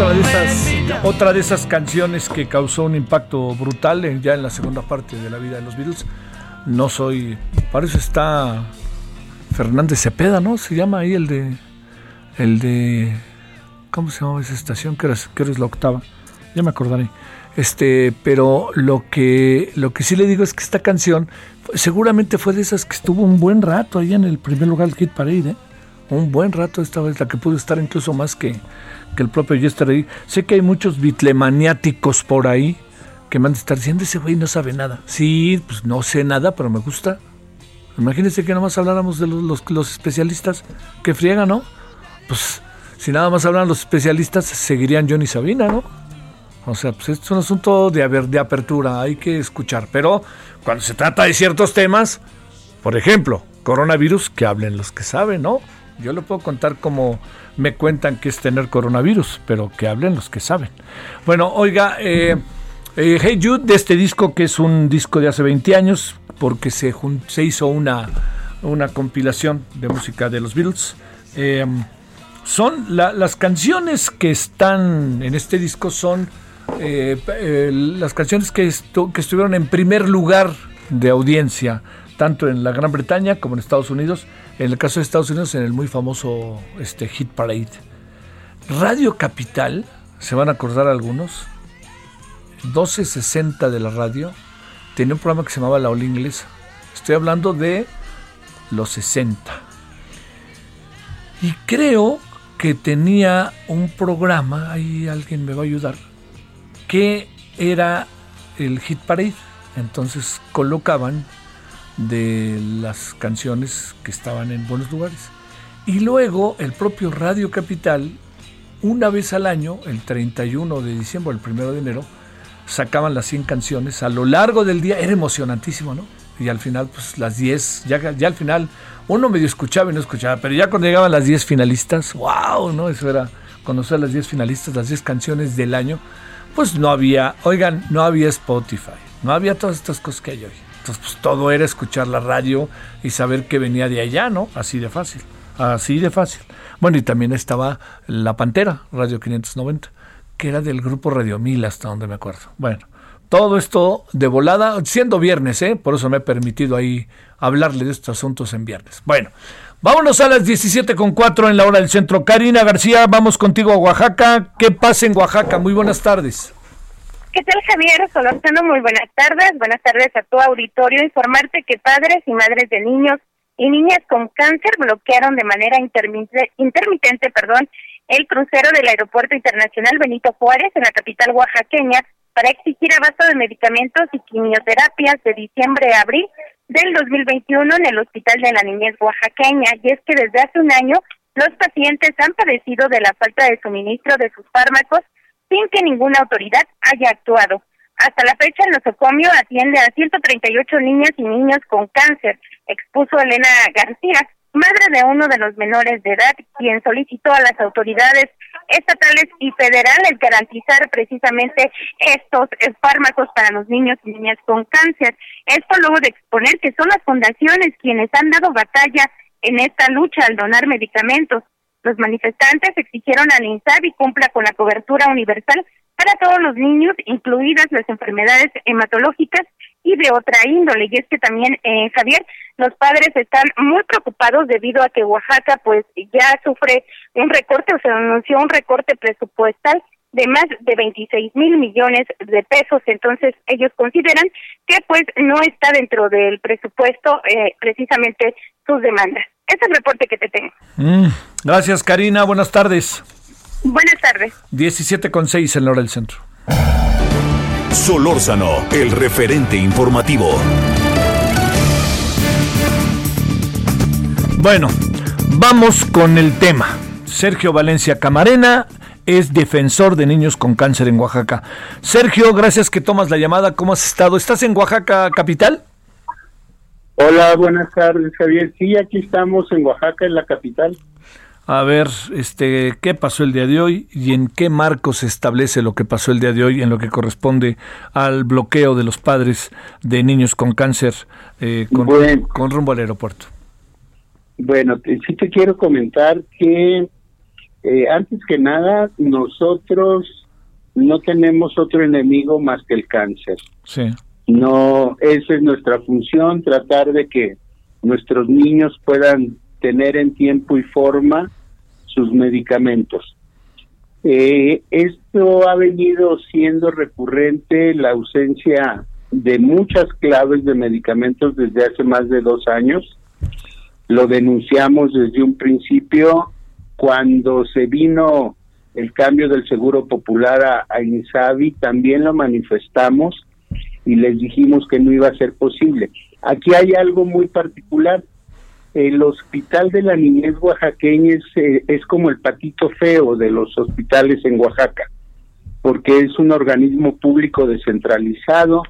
otra de esas otra de esas canciones que causó un impacto brutal ya en la segunda parte de la vida de los Beatles. No soy, para eso está Fernández Cepeda, ¿no? Se llama ahí el de el de ¿cómo se llama esa estación? Que es, es la octava. Ya me acordaré. Este, pero lo que lo que sí le digo es que esta canción seguramente fue de esas que estuvo un buen rato ahí en el primer lugar del Hit Parade, ¿eh? un buen rato esta vez, la que pudo estar incluso más que, que el propio Yesterday. Sé que hay muchos bitlemaniáticos por ahí que han de estar diciendo, ese güey no sabe nada. Sí, pues no sé nada, pero me gusta. Imagínense que nada más habláramos de los, los, especialistas que friegan, ¿no? Pues si nada más hablan los especialistas, seguirían Johnny Sabina, ¿no? O sea, pues es un asunto de, de apertura, hay que escuchar. Pero cuando se trata de ciertos temas, por ejemplo, coronavirus, que hablen los que saben, ¿no? Yo le puedo contar cómo me cuentan que es tener coronavirus, pero que hablen los que saben. Bueno, oiga, eh, eh, Hey Jude, de este disco, que es un disco de hace 20 años, porque se, hizo una, compilación de música de los Beatles. eh, son la- las canciones que están en este disco son eh, las canciones que estuvieron en primer lugar de audiencia, tanto en la Gran Bretaña como en Estados Unidos. En el caso de Estados Unidos, en el muy famoso este, Hit Parade. Radio Capital, se van a acordar algunos, 1260 de la radio, tenía un programa que se llamaba La Ola Inglesa. Estoy hablando de los 60. Y creo que tenía un programa, ahí alguien me va a ayudar, que era el Hit Parade. Entonces colocaban de las canciones que estaban en buenos lugares. Y luego el propio Radio Capital, una vez al año, el 31 de diciembre, el 1 de enero, sacaban las 100 canciones a lo largo del día. Era emocionantísimo, ¿no? Y al final, pues las 10, ya, ya al final, uno medio escuchaba y no escuchaba, pero ya cuando llegaban las 10 finalistas, wow, ¿no? Eso era conocer las 10 finalistas, las 10 canciones del año, pues no había, oigan, no había Spotify, no había todas estas cosas que hay hoy. Pues todo era escuchar la radio y saber que venía de allá, ¿no? Así de fácil, así de fácil. Bueno, y también estaba La Pantera, Radio 590, que era del grupo Radio Mil, hasta donde me acuerdo. Bueno, todo esto de volada, siendo viernes, ¿eh? Por eso me he permitido ahí hablarle de estos asuntos en viernes. Bueno, vámonos a las 17 con 4 en la hora del centro. Karina García, vamos contigo a Oaxaca. ¿Qué pasa en Oaxaca? Muy buenas tardes. ¿Qué tal, Javier Solorzano? Muy buenas tardes. Buenas tardes a tu auditorio. Informarte que padres y madres de niños y niñas con cáncer bloquearon de manera intermitente, intermitente perdón, el crucero del Aeropuerto Internacional Benito Juárez en la capital oaxaqueña para exigir abasto de medicamentos y quimioterapias de diciembre a abril del 2021 en el Hospital de la Niñez Oaxaqueña. Y es que desde hace un año los pacientes han padecido de la falta de suministro de sus fármacos sin que ninguna autoridad haya actuado. Hasta la fecha, el nosocomio atiende a 138 niñas y niños con cáncer, expuso Elena García, madre de uno de los menores de edad, quien solicitó a las autoridades estatales y federales garantizar precisamente estos fármacos para los niños y niñas con cáncer. Esto luego de exponer que son las fundaciones quienes han dado batalla en esta lucha al donar medicamentos. Los manifestantes exigieron al INSABI cumpla con la cobertura universal para todos los niños, incluidas las enfermedades hematológicas y de otra índole. Y es que también, eh, Javier, los padres están muy preocupados debido a que Oaxaca pues ya sufre un recorte, o se anunció un recorte presupuestal de más de 26 mil millones de pesos. Entonces, ellos consideran que pues no está dentro del presupuesto eh, precisamente sus demandas. Ese es el reporte que te tengo. Mm, gracias, Karina. Buenas tardes. Buenas tardes. 17 con 6 en la hora del centro. Solórzano, el referente informativo. Bueno, vamos con el tema. Sergio Valencia Camarena es defensor de niños con cáncer en Oaxaca. Sergio, gracias que tomas la llamada. ¿Cómo has estado? ¿Estás en Oaxaca capital? Hola, buenas tardes, Javier. Sí, aquí estamos en Oaxaca, en la capital. A ver, este, ¿qué pasó el día de hoy y en qué marco se establece lo que pasó el día de hoy en lo que corresponde al bloqueo de los padres de niños con cáncer eh, con, con rumbo al aeropuerto? Bueno, sí te quiero comentar que eh, antes que nada nosotros no tenemos otro enemigo más que el cáncer. Sí. No, esa es nuestra función, tratar de que nuestros niños puedan tener en tiempo y forma sus medicamentos. Eh, esto ha venido siendo recurrente, la ausencia de muchas claves de medicamentos desde hace más de dos años. Lo denunciamos desde un principio cuando se vino el cambio del Seguro Popular a, a Insabi, también lo manifestamos y les dijimos que no iba a ser posible. Aquí hay algo muy particular. El Hospital de la Niñez Oaxaqueña es, eh, es como el patito feo de los hospitales en Oaxaca, porque es un organismo público descentralizado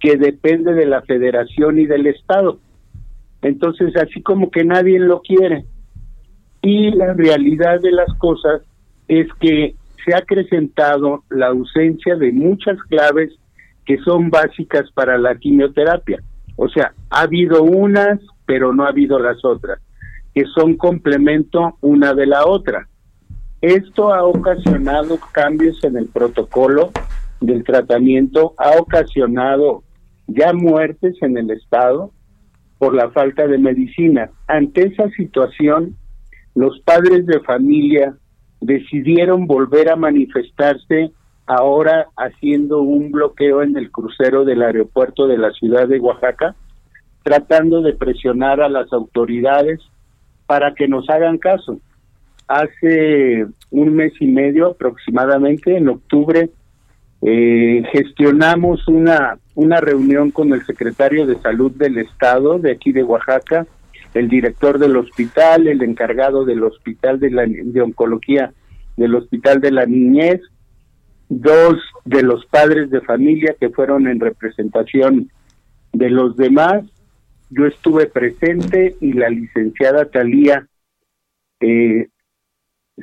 que depende de la federación y del Estado. Entonces, así como que nadie lo quiere. Y la realidad de las cosas es que se ha acrecentado la ausencia de muchas claves que son básicas para la quimioterapia. O sea, ha habido unas, pero no ha habido las otras, que son complemento una de la otra. Esto ha ocasionado cambios en el protocolo del tratamiento, ha ocasionado ya muertes en el Estado por la falta de medicina. Ante esa situación, los padres de familia decidieron volver a manifestarse ahora haciendo un bloqueo en el crucero del aeropuerto de la ciudad de Oaxaca, tratando de presionar a las autoridades para que nos hagan caso. Hace un mes y medio aproximadamente, en octubre, eh, gestionamos una, una reunión con el secretario de salud del estado de aquí de Oaxaca, el director del hospital, el encargado del hospital de, la, de oncología del hospital de la niñez, dos de los padres de familia que fueron en representación de los demás. Yo estuve presente y la licenciada Talía, eh,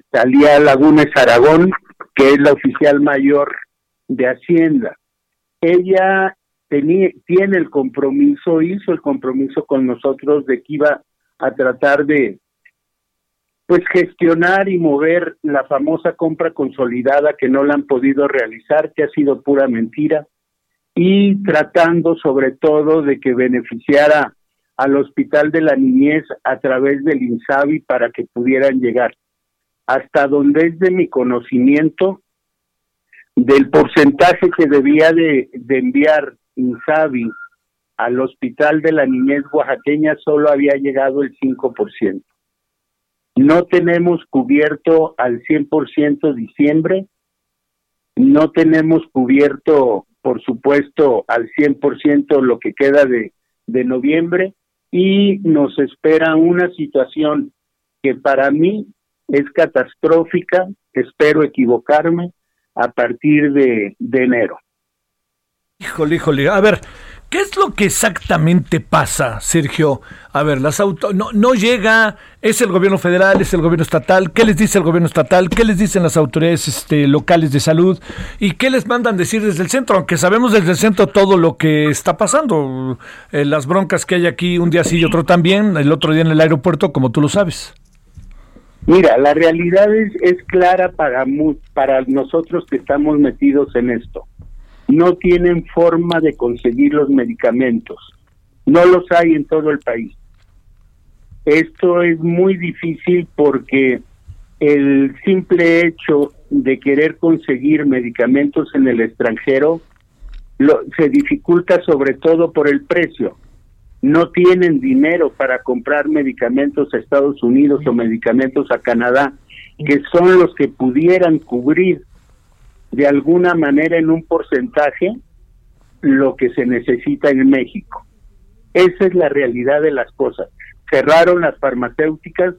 Talía Lagunes Aragón, que es la oficial mayor de Hacienda. Ella tenía, tiene el compromiso, hizo el compromiso con nosotros de que iba a tratar de pues gestionar y mover la famosa compra consolidada que no la han podido realizar, que ha sido pura mentira, y tratando sobre todo de que beneficiara al Hospital de la Niñez a través del INSABI para que pudieran llegar. Hasta donde es de mi conocimiento, del porcentaje que debía de, de enviar INSABI al Hospital de la Niñez Oaxaqueña solo había llegado el 5%. No tenemos cubierto al 100% diciembre, no tenemos cubierto, por supuesto, al 100% lo que queda de, de noviembre y nos espera una situación que para mí es catastrófica, espero equivocarme, a partir de, enero. Híjole, híjole. A ver, ¿qué es lo que exactamente pasa, Sergio? A ver, las auto no, no llega, es el gobierno federal, es el gobierno estatal. ¿Qué les dice el gobierno estatal? ¿Qué les dicen las autoridades este, locales de salud? ¿Y qué les mandan decir desde el centro? Aunque sabemos desde el centro todo lo que está pasando. Eh, las broncas que hay aquí, un día sí y otro también, el otro día en el aeropuerto, como tú lo sabes. Mira, la realidad es, es clara para, para nosotros que estamos metidos en esto no tienen forma de conseguir los medicamentos. No los hay en todo el país. Esto es muy difícil porque el simple hecho de querer conseguir medicamentos en el extranjero se dificulta sobre todo por el precio. No tienen dinero para comprar medicamentos a Estados Unidos o medicamentos a Canadá, que son los que pudieran cubrir de alguna manera en un porcentaje lo que se necesita en México. Esa es la realidad de las cosas. Cerraron las farmacéuticas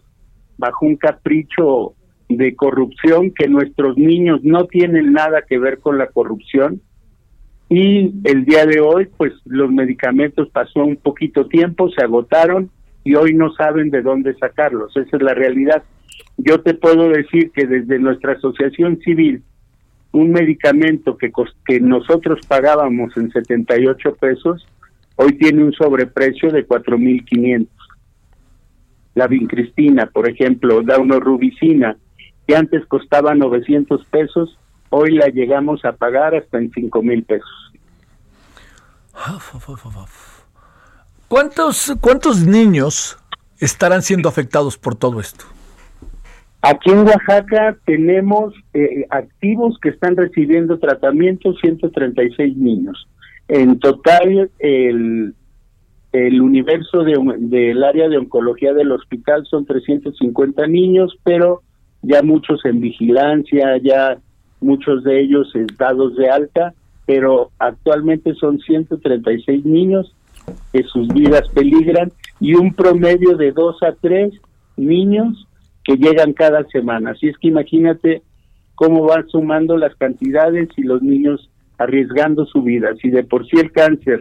bajo un capricho de corrupción que nuestros niños no tienen nada que ver con la corrupción y el día de hoy pues los medicamentos pasó un poquito tiempo, se agotaron y hoy no saben de dónde sacarlos. Esa es la realidad. Yo te puedo decir que desde nuestra asociación civil un medicamento que, que nosotros pagábamos en 78 pesos, hoy tiene un sobreprecio de 4.500. La vincristina, por ejemplo, da una rubicina, que antes costaba 900 pesos, hoy la llegamos a pagar hasta en 5.000 pesos. ¿Cuántos, ¿Cuántos niños estarán siendo afectados por todo esto? Aquí en Oaxaca tenemos eh, activos que están recibiendo tratamiento 136 niños. En total, el, el universo de, del área de oncología del hospital son 350 niños, pero ya muchos en vigilancia, ya muchos de ellos dados de alta, pero actualmente son 136 niños que sus vidas peligran y un promedio de 2 a 3 niños que llegan cada semana. Así es que imagínate cómo van sumando las cantidades y los niños arriesgando su vida. Si de por sí el cáncer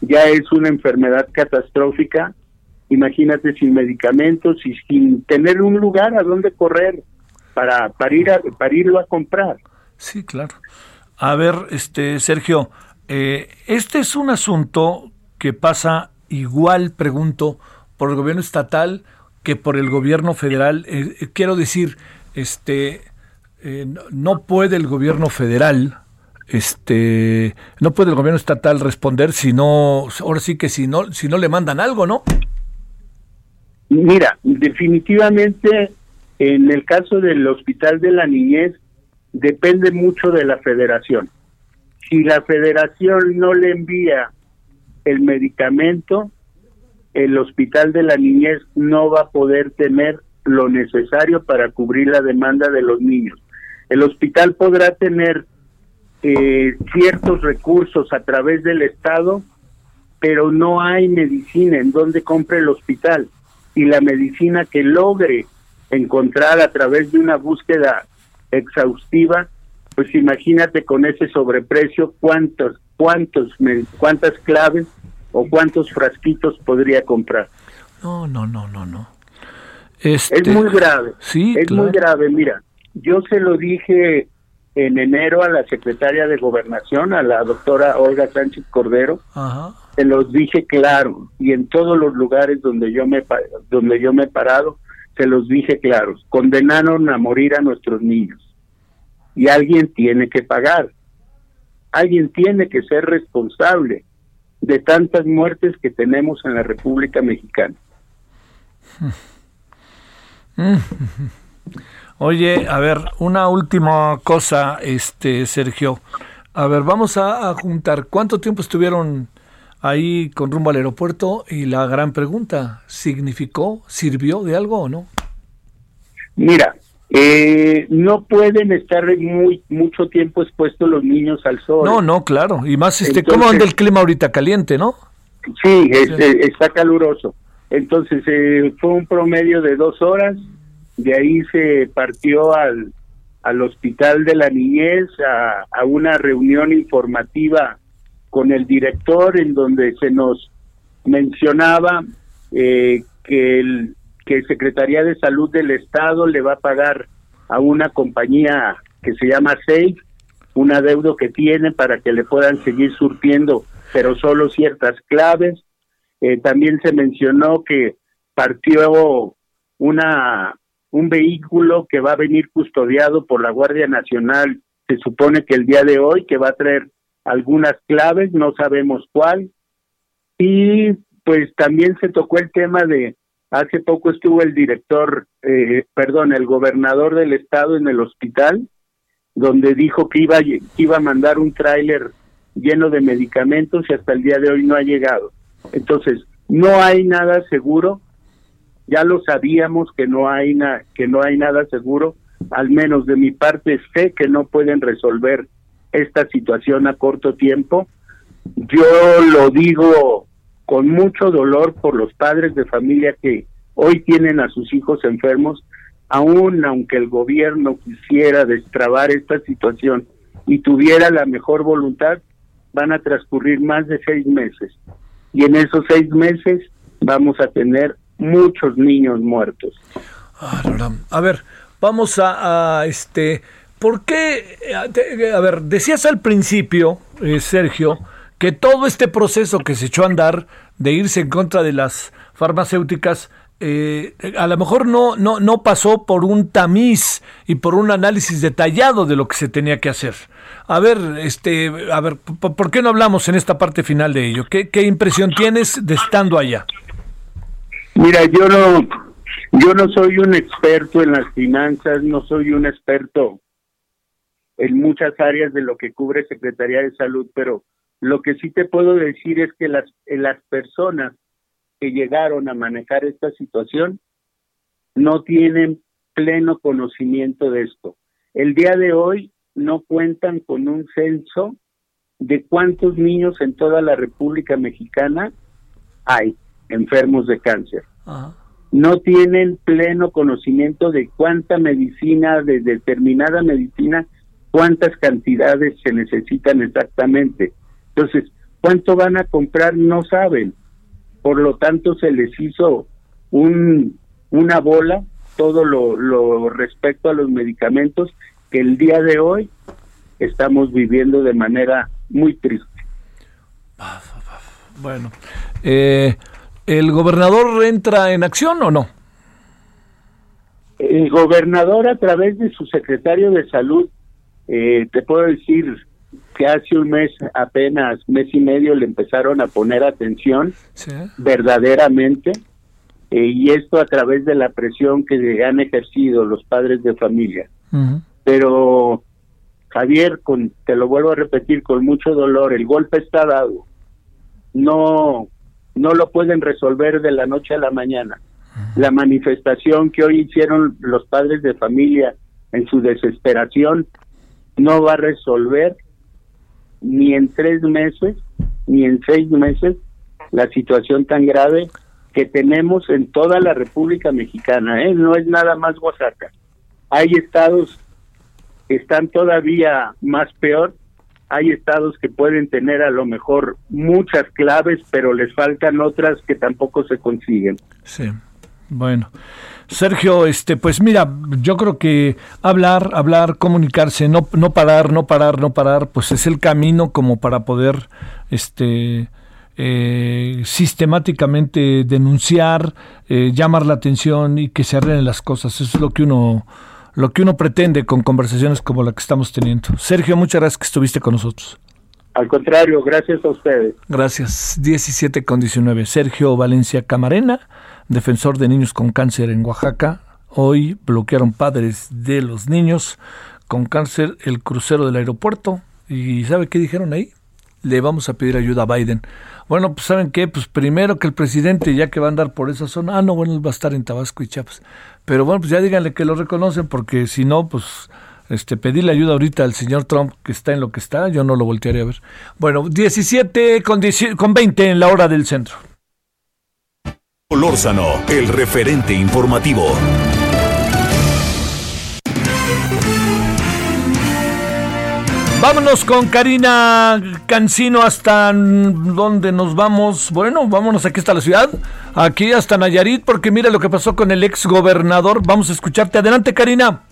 ya es una enfermedad catastrófica, imagínate sin medicamentos y sin tener un lugar a donde correr para, para, ir a, para irlo a comprar. Sí, claro. A ver, este Sergio, eh, este es un asunto que pasa igual, pregunto, por el gobierno estatal que por el gobierno federal. Eh, eh, quiero decir, este, eh, no puede el gobierno federal, este, no puede el gobierno estatal responder si no, ahora sí que si no, si no le mandan algo, ¿no? Mira, definitivamente en el caso del Hospital de la Niñez depende mucho de la federación. Si la federación no le envía el medicamento, el Hospital de la Niñez no va a poder tener lo necesario para cubrir la demanda de los niños. El hospital podrá tener eh, ciertos recursos a través del Estado, pero no hay medicina en donde compre el hospital. Y la medicina que logre encontrar a través de una búsqueda exhaustiva, pues imagínate con ese sobreprecio cuántos, cuántos, cuántas claves o cuántos frasquitos podría comprar. No, no, no, no, no. Es muy grave. Sí, es muy grave. Mira, yo se lo dije en enero a la secretaria de Gobernación, a la doctora Olga Sánchez Cordero. Se los dije claro y en todos los lugares donde yo me donde yo me he parado se los dije claros. Condenaron a morir a nuestros niños y alguien tiene que pagar. Alguien tiene que ser responsable de tantas muertes que tenemos en la República Mexicana. Oye, a ver, una última cosa, este Sergio. A ver, vamos a, juntar. ¿Cuánto tiempo estuvieron ahí con rumbo al aeropuerto? Y la gran pregunta, ¿significó, sirvió de algo o no? Mira, eh, no pueden estar muy mucho tiempo expuestos los niños al sol. No, no, claro. Y más, este, ¿cómo anda el clima ahorita? Caliente, ¿no? Sí, está caluroso. Entonces eh, fue un promedio de dos horas, de ahí se partió al, al Hospital de la Niñez a, a una reunión informativa con el director en donde se nos mencionaba eh, que el que Secretaría de Salud del Estado le va a pagar a una compañía que se llama Safe un adeudo que tiene para que le puedan seguir surtiendo, pero solo ciertas claves eh, también se mencionó que partió una un vehículo que va a venir custodiado por la Guardia Nacional. Se supone que el día de hoy que va a traer algunas claves, no sabemos cuál. Y pues también se tocó el tema de hace poco estuvo el director, eh, perdón, el gobernador del estado en el hospital, donde dijo que iba, que iba a mandar un tráiler lleno de medicamentos y hasta el día de hoy no ha llegado. Entonces, no hay nada seguro, ya lo sabíamos que no hay na que no hay nada seguro, al menos de mi parte sé que no pueden resolver esta situación a corto tiempo. Yo lo digo con mucho dolor por los padres de familia que hoy tienen a sus hijos enfermos, aún aunque el gobierno quisiera destrabar esta situación y tuviera la mejor voluntad, van a transcurrir más de seis meses y en esos seis meses vamos a tener muchos niños muertos. Ah, a ver, vamos a, este, ¿por qué? A ver, decías al principio, eh, Sergio, que todo este proceso que se echó a andar de irse en contra de las farmacéuticas eh, a lo mejor no, no, no pasó por un tamiz y por un análisis detallado de lo que se tenía que hacer. A ver, este, a ver, ¿por qué no hablamos en esta parte final de ello? ¿Qué, qué impresión tienes de estando allá? Mira, yo no, yo no soy un experto en las finanzas, no soy un experto en muchas áreas de lo que cubre Secretaría de Salud, pero lo que sí te puedo decir es que las, las personas que llegaron a manejar esta situación no tienen pleno conocimiento de esto. El día de hoy no cuentan con un censo de cuántos niños en toda la República Mexicana hay enfermos de cáncer. No tienen pleno conocimiento de cuánta medicina, de determinada medicina, cuántas cantidades se necesitan exactamente. Entonces, cuánto van a comprar no saben por lo tanto se les hizo un, una bola todo lo, lo respecto a los medicamentos que el día de hoy estamos viviendo de manera muy triste. Bueno, eh, ¿el gobernador entra en acción o no? El gobernador a través de su secretario de salud, eh, te puedo decir, que hace un mes, apenas mes y medio, le empezaron a poner atención verdaderamente, eh, y esto a través de la presión que han ejercido los padres de familia. Pero, Javier, con, te lo vuelvo a repetir con mucho dolor, el golpe está dado. No, no lo pueden resolver de la noche a la mañana. La manifestación que hoy hicieron los padres de familia en su desesperación no va a resolver ni en tres meses, ni en seis meses, la situación tan grave que tenemos en toda la República Mexicana. ¿eh? No es nada más Oaxaca. Hay estados que están todavía más peor. Hay estados que pueden tener a lo mejor muchas claves, pero les faltan otras que tampoco se consiguen. Sí. Bueno, Sergio, este, pues mira, yo creo que hablar, hablar, comunicarse, no, no parar, no parar, no parar, pues es el camino como para poder, este, eh, sistemáticamente denunciar, eh, llamar la atención y que se arreglen las cosas. Eso es lo que uno, lo que uno pretende con conversaciones como la que estamos teniendo. Sergio, muchas gracias que estuviste con nosotros. Al contrario, gracias a ustedes. Gracias. 17 con 19. Sergio Valencia Camarena, defensor de niños con cáncer en Oaxaca. Hoy bloquearon padres de los niños con cáncer el crucero del aeropuerto. ¿Y sabe qué dijeron ahí? Le vamos a pedir ayuda a Biden. Bueno, pues ¿saben qué? Pues primero que el presidente, ya que va a andar por esa zona, ah, no, bueno, él va a estar en Tabasco y Chiapas. Pero bueno, pues ya díganle que lo reconocen, porque si no, pues este, pedirle ayuda ahorita al señor Trump, que está en lo que está, yo no lo voltearé a ver. Bueno, 17 con, 10 con 20 en la hora del centro. Solórzano, el referente informativo. Vámonos con Karina Cancino hasta donde nos vamos. Bueno, vámonos aquí hasta la ciudad, aquí hasta Nayarit, porque mira lo que pasó con el ex gobernador. Vamos a escucharte. Adelante, Karina.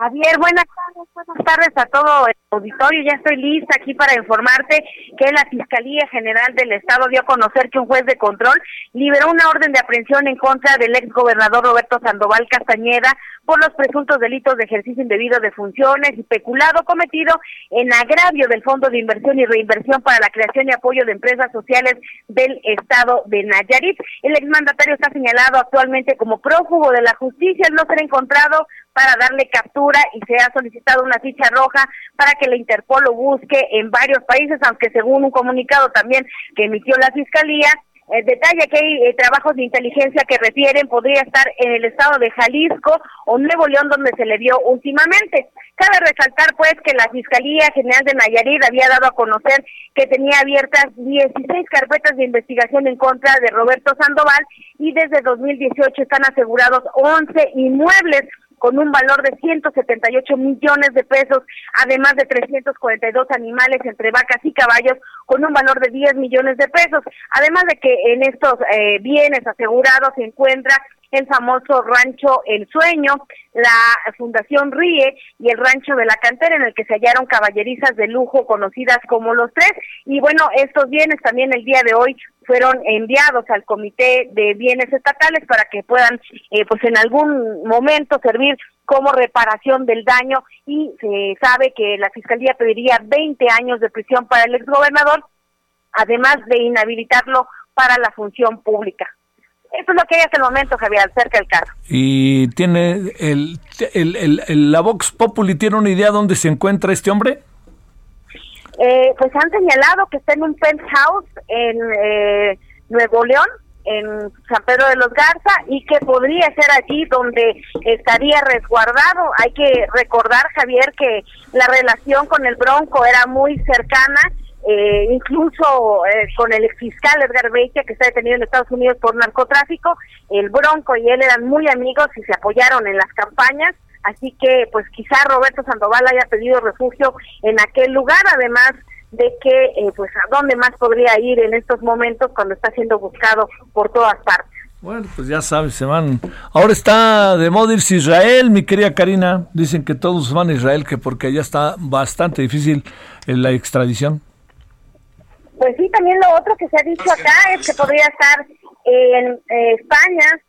Javier, buenas tardes, buenas tardes a todo el auditorio. Ya estoy lista aquí para informarte que la Fiscalía General del Estado dio a conocer que un juez de control liberó una orden de aprehensión en contra del ex gobernador Roberto Sandoval Castañeda por los presuntos delitos de ejercicio indebido de funciones y peculado cometido en agravio del Fondo de Inversión y Reinversión para la Creación y Apoyo de Empresas Sociales del Estado de Nayarit. El exmandatario está señalado actualmente como prófugo de la justicia no ser encontrado para darle captura y se ha solicitado una ficha roja para que la Interpol lo busque en varios países, aunque según un comunicado también que emitió la Fiscalía, eh, detalla que hay eh, trabajos de inteligencia que refieren podría estar en el estado de Jalisco o Nuevo León donde se le dio últimamente. Cabe resaltar pues que la Fiscalía General de Nayarit había dado a conocer que tenía abiertas 16 carpetas de investigación en contra de Roberto Sandoval y desde 2018 están asegurados 11 inmuebles con un valor de 178 millones de pesos, además de 342 animales entre vacas y caballos con un valor de 10 millones de pesos. Además de que en estos eh, bienes asegurados se encuentra el famoso rancho El Sueño, la Fundación Ríe y el rancho de la cantera en el que se hallaron caballerizas de lujo conocidas como los tres. Y bueno, estos bienes también el día de hoy fueron enviados al Comité de Bienes Estatales para que puedan, eh, pues en algún momento servir como reparación del daño y se sabe que la Fiscalía pediría 20 años de prisión para el exgobernador, además de inhabilitarlo para la función pública. Eso es lo que hay hasta el momento, Javier, acerca del carro. ¿Y tiene el, el, la Vox Populi tiene una idea dónde se encuentra este hombre? Eh, pues han señalado que está en un penthouse en eh, Nuevo León, en San Pedro de los Garza, y que podría ser allí donde estaría resguardado. Hay que recordar, Javier, que la relación con el Bronco era muy cercana eh, incluso eh, con el fiscal Edgar Beitia, que está detenido en Estados Unidos por narcotráfico, el Bronco y él eran muy amigos y se apoyaron en las campañas, así que pues quizá Roberto Sandoval haya pedido refugio en aquel lugar, además de que eh, pues a dónde más podría ir en estos momentos cuando está siendo buscado por todas partes. Bueno, pues ya sabes, se van. Ahora está de moda irse Israel, mi querida Karina. Dicen que todos van a Israel, que porque allá está bastante difícil la extradición. Pues sí, también lo otro que se ha dicho acá es que podría estar en eh, España,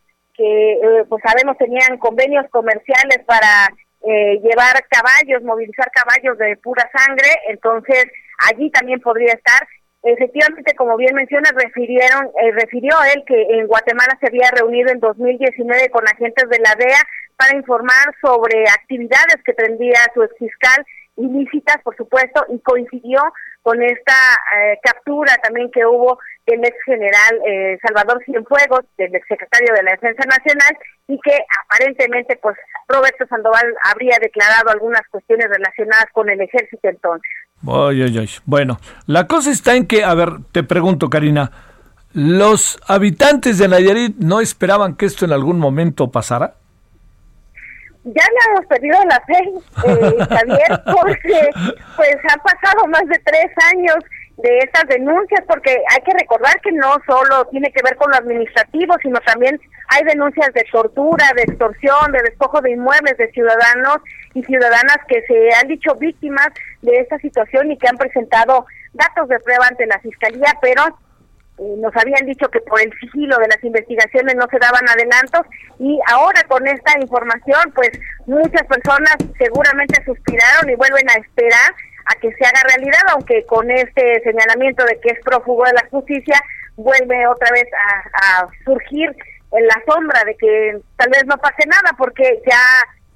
que eh, pues sabemos tenían convenios comerciales para eh, llevar caballos, movilizar caballos de pura sangre, entonces allí también podría estar. Efectivamente, como bien menciona, refirieron, refirió él que en Guatemala se había reunido en 2019 con agentes de la DEA para informar sobre actividades que tendría su exfiscal ilícitas, por supuesto, y coincidió con esta eh, captura también que hubo del ex general eh, Salvador Cienfuegos, del ex secretario de la Defensa Nacional, y que aparentemente, pues, Roberto Sandoval habría declarado algunas cuestiones relacionadas con el ejército entonces. Bueno, la cosa está en que, a ver, te pregunto, Karina, ¿los habitantes de Nayarit no esperaban que esto en algún momento pasara? Ya le hemos perdido la fe, eh, Javier, porque pues han pasado más de tres años de estas denuncias, porque hay que recordar que no solo tiene que ver con lo administrativo, sino también hay denuncias de tortura, de extorsión, de despojo de inmuebles de ciudadanos y ciudadanas que se han dicho víctimas de esta situación y que han presentado datos de prueba ante la fiscalía, pero eh, nos habían dicho que por el sigilo de las investigaciones no se daban adelantos y ahora con esta información pues muchas personas seguramente suspiraron y vuelven a esperar a que se haga realidad, aunque con este señalamiento de que es prófugo de la justicia vuelve otra vez a, a surgir en la sombra de que tal vez no pase nada porque ya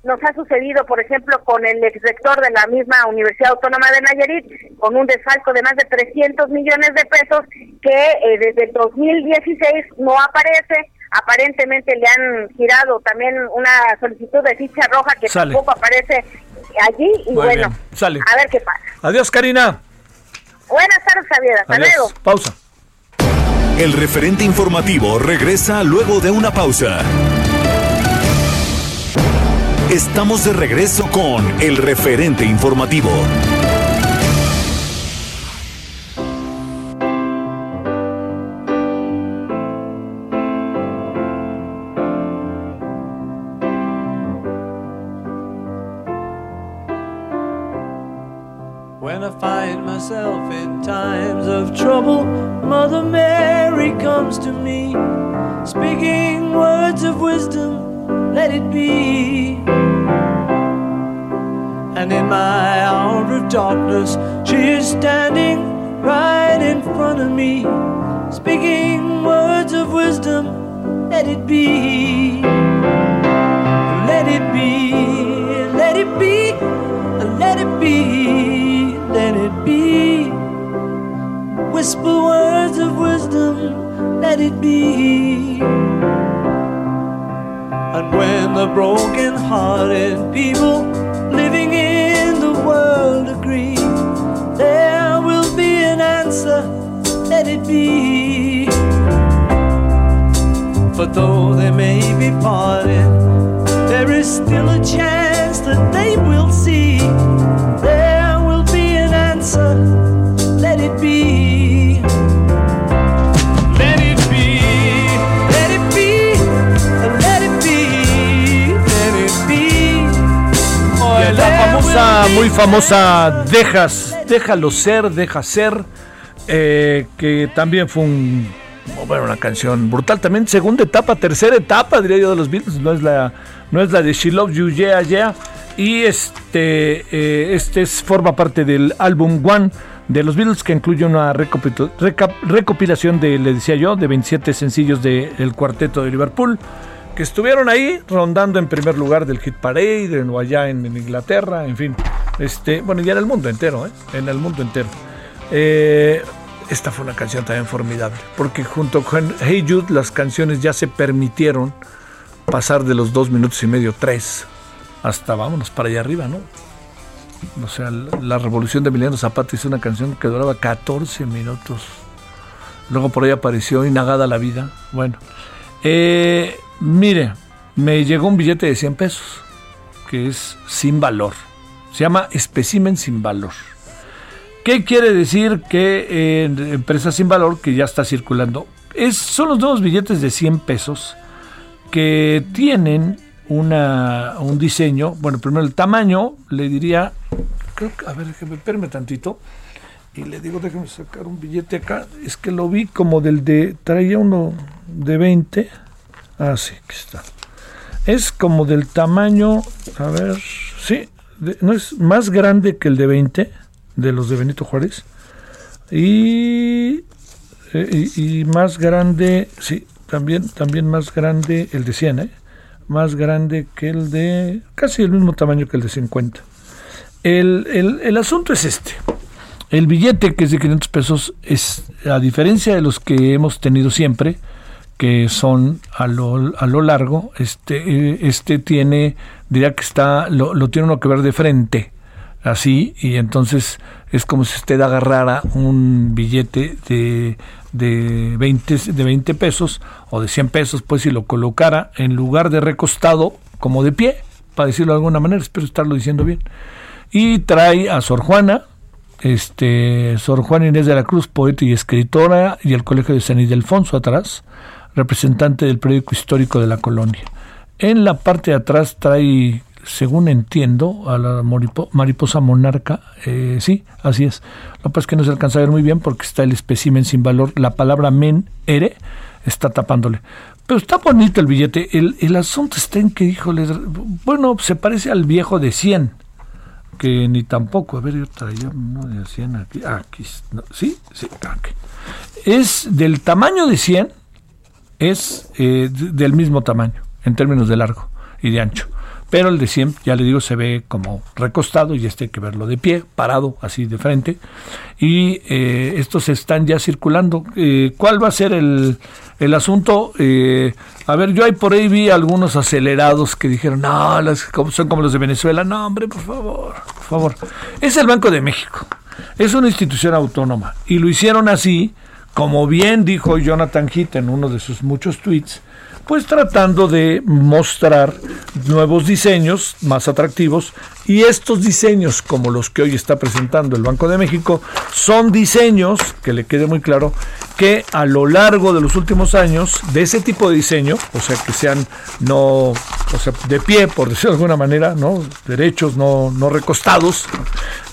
nos ha sucedido, por ejemplo, con el exrector de la misma Universidad Autónoma de Nayarit, con un desfalco de más de 300 millones de pesos que eh, desde el 2016 no aparece. Aparentemente le han girado también una solicitud de ficha roja que tampoco aparece allí. Y Muy bueno, bien, sale. a ver qué pasa. Adiós, Karina. Buenas tardes, Javier. Hasta Adiós. luego. Pausa. El referente informativo regresa luego de una pausa. Estamos de regreso con el referente informativo. Famosa Dejas, Déjalo ser, deja ser, eh, que también fue una canción brutal. También segunda etapa, tercera etapa, diría yo, de los Beatles. No es la, no es la de She Loves You, Yeah, Yeah. Y este, eh, este es- forma parte del álbum One de los Beatles, que incluye una recopilación de, le decía yo, de 27 sencillos del cuarteto de Liverpool que estuvieron ahí rondando en primer lugar del Hit Parade, en, allá en Inglaterra, en fin. Este, bueno, ya en el mundo entero, ¿eh? En el mundo entero. Eh, esta fue una canción también formidable, porque junto con Hey Jude las canciones ya se permitieron pasar de los dos minutos y medio, tres, hasta vámonos para allá arriba, ¿no? O sea, la, la revolución de Emiliano Zapata hizo una canción que duraba 14 minutos. Luego por ahí apareció Inagada la vida. Bueno, eh, mire, me llegó un billete de 100 pesos, que es sin valor. Se llama espécimen sin valor. ¿Qué quiere decir que eh, empresa sin valor que ya está circulando? Es, son los nuevos billetes de 100 pesos que tienen una, un diseño, bueno, primero el tamaño, le diría, creo que, a ver, déjeme, espérame tantito, y le digo, déjeme sacar un billete acá, es que lo vi como del de, traía uno de 20, ah, sí, aquí está, es como del tamaño, a ver, sí, no es más grande que el de 20, de los de Benito Juárez, y, eh, y, y más grande, sí, también, también más grande el de 100, ¿eh? más grande que el de, casi el mismo tamaño que el de 50. El, el- el asunto es este. El billete, que es de 500 pesos, es, a diferencia de los que hemos tenido siempre, que son a lo, a lo largo, este, eh, este tiene, diría que está, lo, lo tiene uno que ver de frente, así, y entonces es como si usted agarrara un billete de, de, 20, de 20 pesos o de 100 pesos, pues, y lo colocara en lugar de recostado, como de pie, para decirlo de alguna manera, espero estarlo diciendo bien. Y trae a Sor Juana, este, Sor Juana Inés de la Cruz, poeta y escritora, y el Colegio de San Ildefonso atrás, representante del periódico histórico de la colonia. En la parte de atrás trae, según entiendo, a la mariposa monarca. Eh, sí, así es. Lo que pasa es que no se alcanza a ver muy bien porque está el espécimen sin valor. La palabra men, ere, está tapándole. Pero está bonito el billete. El, el asunto está en que, híjole, bueno, se parece al viejo de 100 que ni tampoco, a ver, yo traía uno de 100 aquí, aquí, sí, sí, aquí. Es del tamaño de 100, es eh, del mismo tamaño, en términos de largo y de ancho. Pero el de 100, ya le digo, se ve como recostado y este hay que verlo de pie, parado, así de frente. Y eh, estos están ya circulando. Eh, ¿Cuál va a ser el, el asunto? a ver, yo ahí por ahí vi algunos acelerados que dijeron, no, son como los de Venezuela. No, hombre, por favor, por favor. Es el Banco de México. Es una institución autónoma. Y lo hicieron así como bien dijo Jonathan Heath en uno de sus muchos tweets, pues tratando de mostrar nuevos diseños más atractivos y estos diseños como los que hoy está presentando el Banco de México son diseños, que le quede muy claro, que a lo largo de los últimos años de ese tipo de diseño, o sea que sean no, o sea, de pie por decirlo de alguna manera, no derechos, no, no recostados,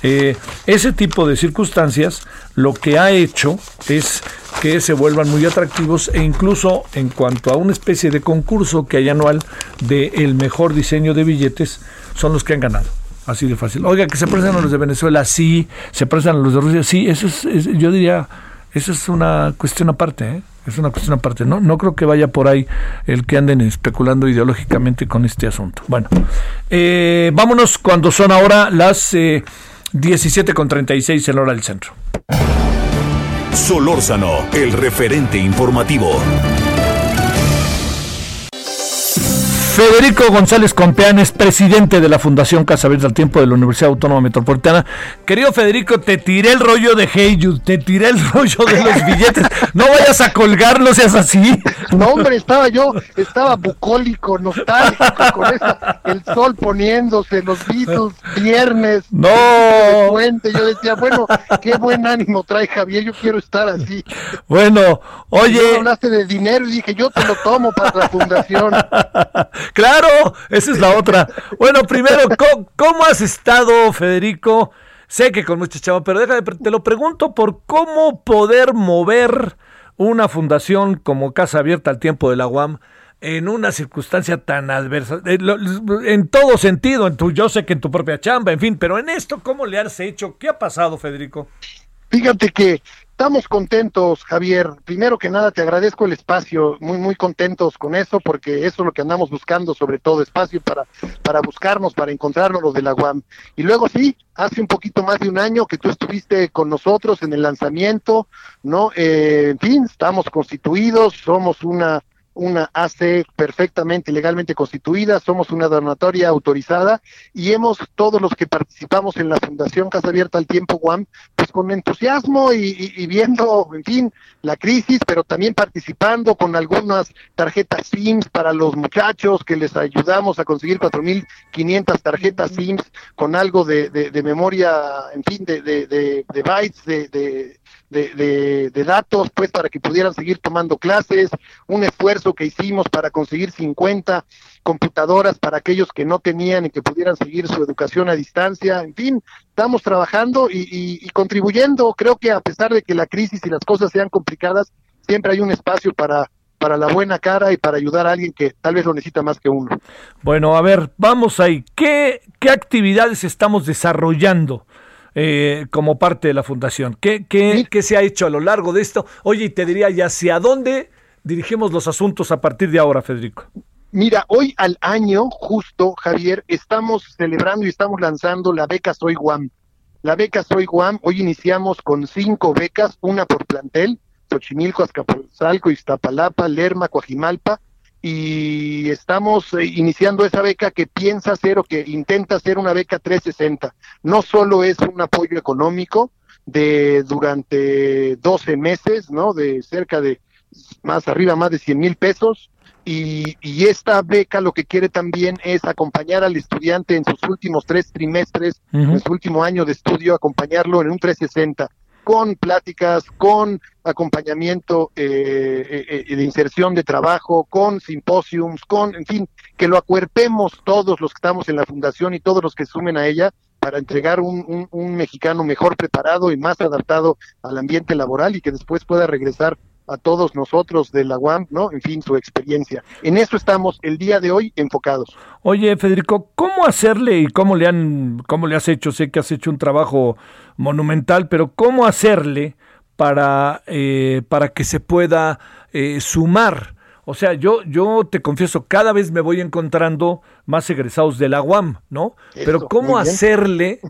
eh, ese tipo de circunstancias lo que ha hecho es que se vuelvan muy atractivos e incluso en cuanto a una especie de concurso que hay anual de el mejor diseño de billetes, son los que han ganado. Así de fácil. Oiga, que se prestan a los de Venezuela, sí, se prestan a los de Rusia, sí, eso es, yo diría, eso es una cuestión aparte, ¿eh? es una cuestión aparte. No, no creo que vaya por ahí el que anden especulando ideológicamente con este asunto. Bueno, eh, vámonos cuando son ahora las eh, 17 con 36 en hora del centro. Solórzano, el referente informativo. Federico González Compeán es presidente de la Fundación Casa Verde al Tiempo de la Universidad Autónoma Metropolitana. Querido Federico, te tiré el rollo de Heyud, te tiré el rollo de los billetes. No vayas a colgarlo, seas así. No, hombre, estaba yo, estaba bucólico, nostálgico, con el sol poniéndose, los Beatles, viernes. No. Puente. Yo decía, bueno, qué buen ánimo trae Javier, yo quiero estar así. Bueno, oye. hablaste de dinero y dije, yo te lo tomo para la fundación. Claro, esa es la otra. Bueno, primero, ¿cómo, has estado, Federico? Sé que con mucha chava, pero déjame, te lo pregunto por cómo poder mover una fundación como Casa Abierta al Tiempo de la UAM en una circunstancia tan adversa, eh, en todo sentido, en tu, yo sé que en tu propia chamba, en fin, pero en esto, ¿cómo le has hecho? ¿Qué ha pasado, Federico? Fíjate que Estamos contentos, Javier. Primero que nada, te agradezco el espacio, muy, muy contentos con eso, porque eso es lo que andamos buscando, sobre todo espacio para, para buscarnos, para encontrarnos los de la UAM. Y luego sí, hace un poquito más de un año que tú estuviste con nosotros en el lanzamiento, ¿no? Eh, en fin, estamos constituidos, somos una una AC perfectamente legalmente constituida, somos una donatoria autorizada y hemos, todos los que participamos en la Fundación Casa Abierta al Tiempo Guam, con entusiasmo y, viendo, en fin, la crisis, pero también participando con algunas tarjetas SIMS para los muchachos que les ayudamos a conseguir 4.500 tarjetas SIMS con algo de, de, memoria, en fin, de, de bytes, de de, de, datos, pues para que pudieran seguir tomando clases, un esfuerzo que hicimos para conseguir 50 computadoras para aquellos que no tenían y que pudieran seguir su educación a distancia, en fin, estamos trabajando y, contribuyendo, creo que a pesar de que la crisis y las cosas sean complicadas, siempre hay un espacio para para la buena cara y para ayudar a alguien que tal vez lo necesita más que uno. Bueno, a ver, vamos ahí. ¿Qué, qué actividades estamos desarrollando? Eh, como parte de la fundación. ¿Qué, qué, ¿Qué, se ha hecho a lo largo de esto? Oye, y te diría, ¿y hacia dónde dirigimos los asuntos a partir de ahora, Federico? Mira, hoy al año, justo, Javier, estamos celebrando y estamos lanzando la beca Soy Guam. La beca Soy Guam, hoy iniciamos con cinco becas, una por plantel, Xochimilco, Azcapotzalco, Iztapalapa, Lerma, Coajimalpa, y estamos eh, iniciando esa beca que piensa ser o que intenta ser una beca 360. No solo es un apoyo económico de durante 12 meses, ¿no? De cerca de más arriba, más de 100 mil pesos. Y, y esta beca lo que quiere también es acompañar al estudiante en sus últimos tres trimestres, en su último año de estudio, acompañarlo en un 360 con pláticas, con acompañamiento eh, eh, de inserción de trabajo, con simposiums, con, en fin, que lo acuerpemos todos los que estamos en la fundación y todos los que sumen a ella para entregar un, un, un mexicano mejor preparado y más adaptado al ambiente laboral y que después pueda regresar a todos nosotros de la UAM, ¿no? En fin, su experiencia. En eso estamos el día de hoy enfocados. Oye, Federico, ¿cómo hacerle y cómo le han, cómo le has hecho? Sé que has hecho un trabajo monumental, pero ¿cómo hacerle para, eh, para que se pueda eh, sumar? O sea, yo, yo te confieso, cada vez me voy encontrando más egresados de la UAM, ¿no? Eso, pero ¿cómo hacerle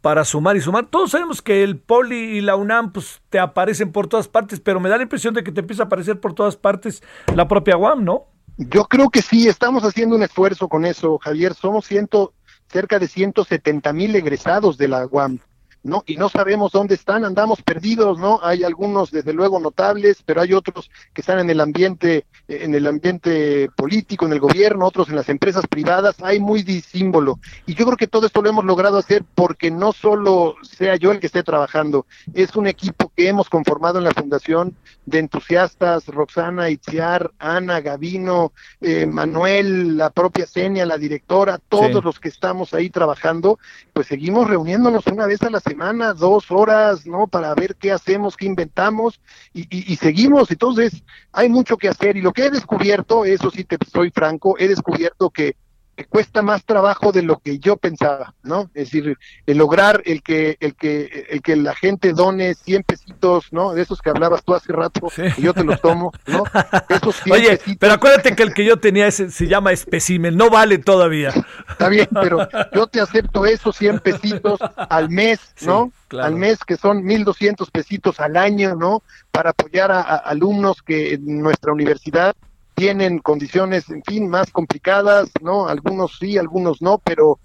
para sumar y sumar? Todos sabemos que el Poli y la UNAM pues, te aparecen por todas partes, pero me da la impresión de que te empieza a aparecer por todas partes la propia UAM, ¿no? Yo creo que sí, estamos haciendo un esfuerzo con eso, Javier. Somos ciento, cerca de 170 mil egresados de la UAM. ¿No? Y no sabemos dónde están, andamos perdidos, ¿no? Hay algunos desde luego notables, pero hay otros que están en el ambiente, en el ambiente político, en el gobierno, otros en las empresas privadas, hay muy disímbolo. Y yo creo que todo esto lo hemos logrado hacer porque no solo sea yo el que esté trabajando, es un equipo que hemos conformado en la fundación de entusiastas, Roxana Itziar, Ana, Gavino, eh, Manuel, la propia Senia, la directora, todos Sí. los que estamos ahí trabajando, pues seguimos reuniéndonos una vez a la semana, dos horas, ¿no? Para ver qué hacemos, qué inventamos y, y- seguimos. Entonces, hay mucho que hacer y lo que he descubierto, eso sí te soy franco, he descubierto que, cuesta más trabajo de lo que yo pensaba, ¿no? Es decir, el lograr el que el que el que la gente done 100 pesitos, ¿no? De esos que hablabas tú hace rato, que yo te los tomo, ¿no? Esos 100 Oye, pesitos. pero acuérdate que el que yo tenía ese se llama espécimen, no vale todavía. Está bien, pero yo te acepto esos 100 pesitos al mes, ¿no? claro. Al mes, que son 1.200 pesitos al año, ¿no? Para apoyar a, a alumnos que en nuestra universidad tienen condiciones, en fin, más complicadas, ¿no? Algunos sí, algunos no, pero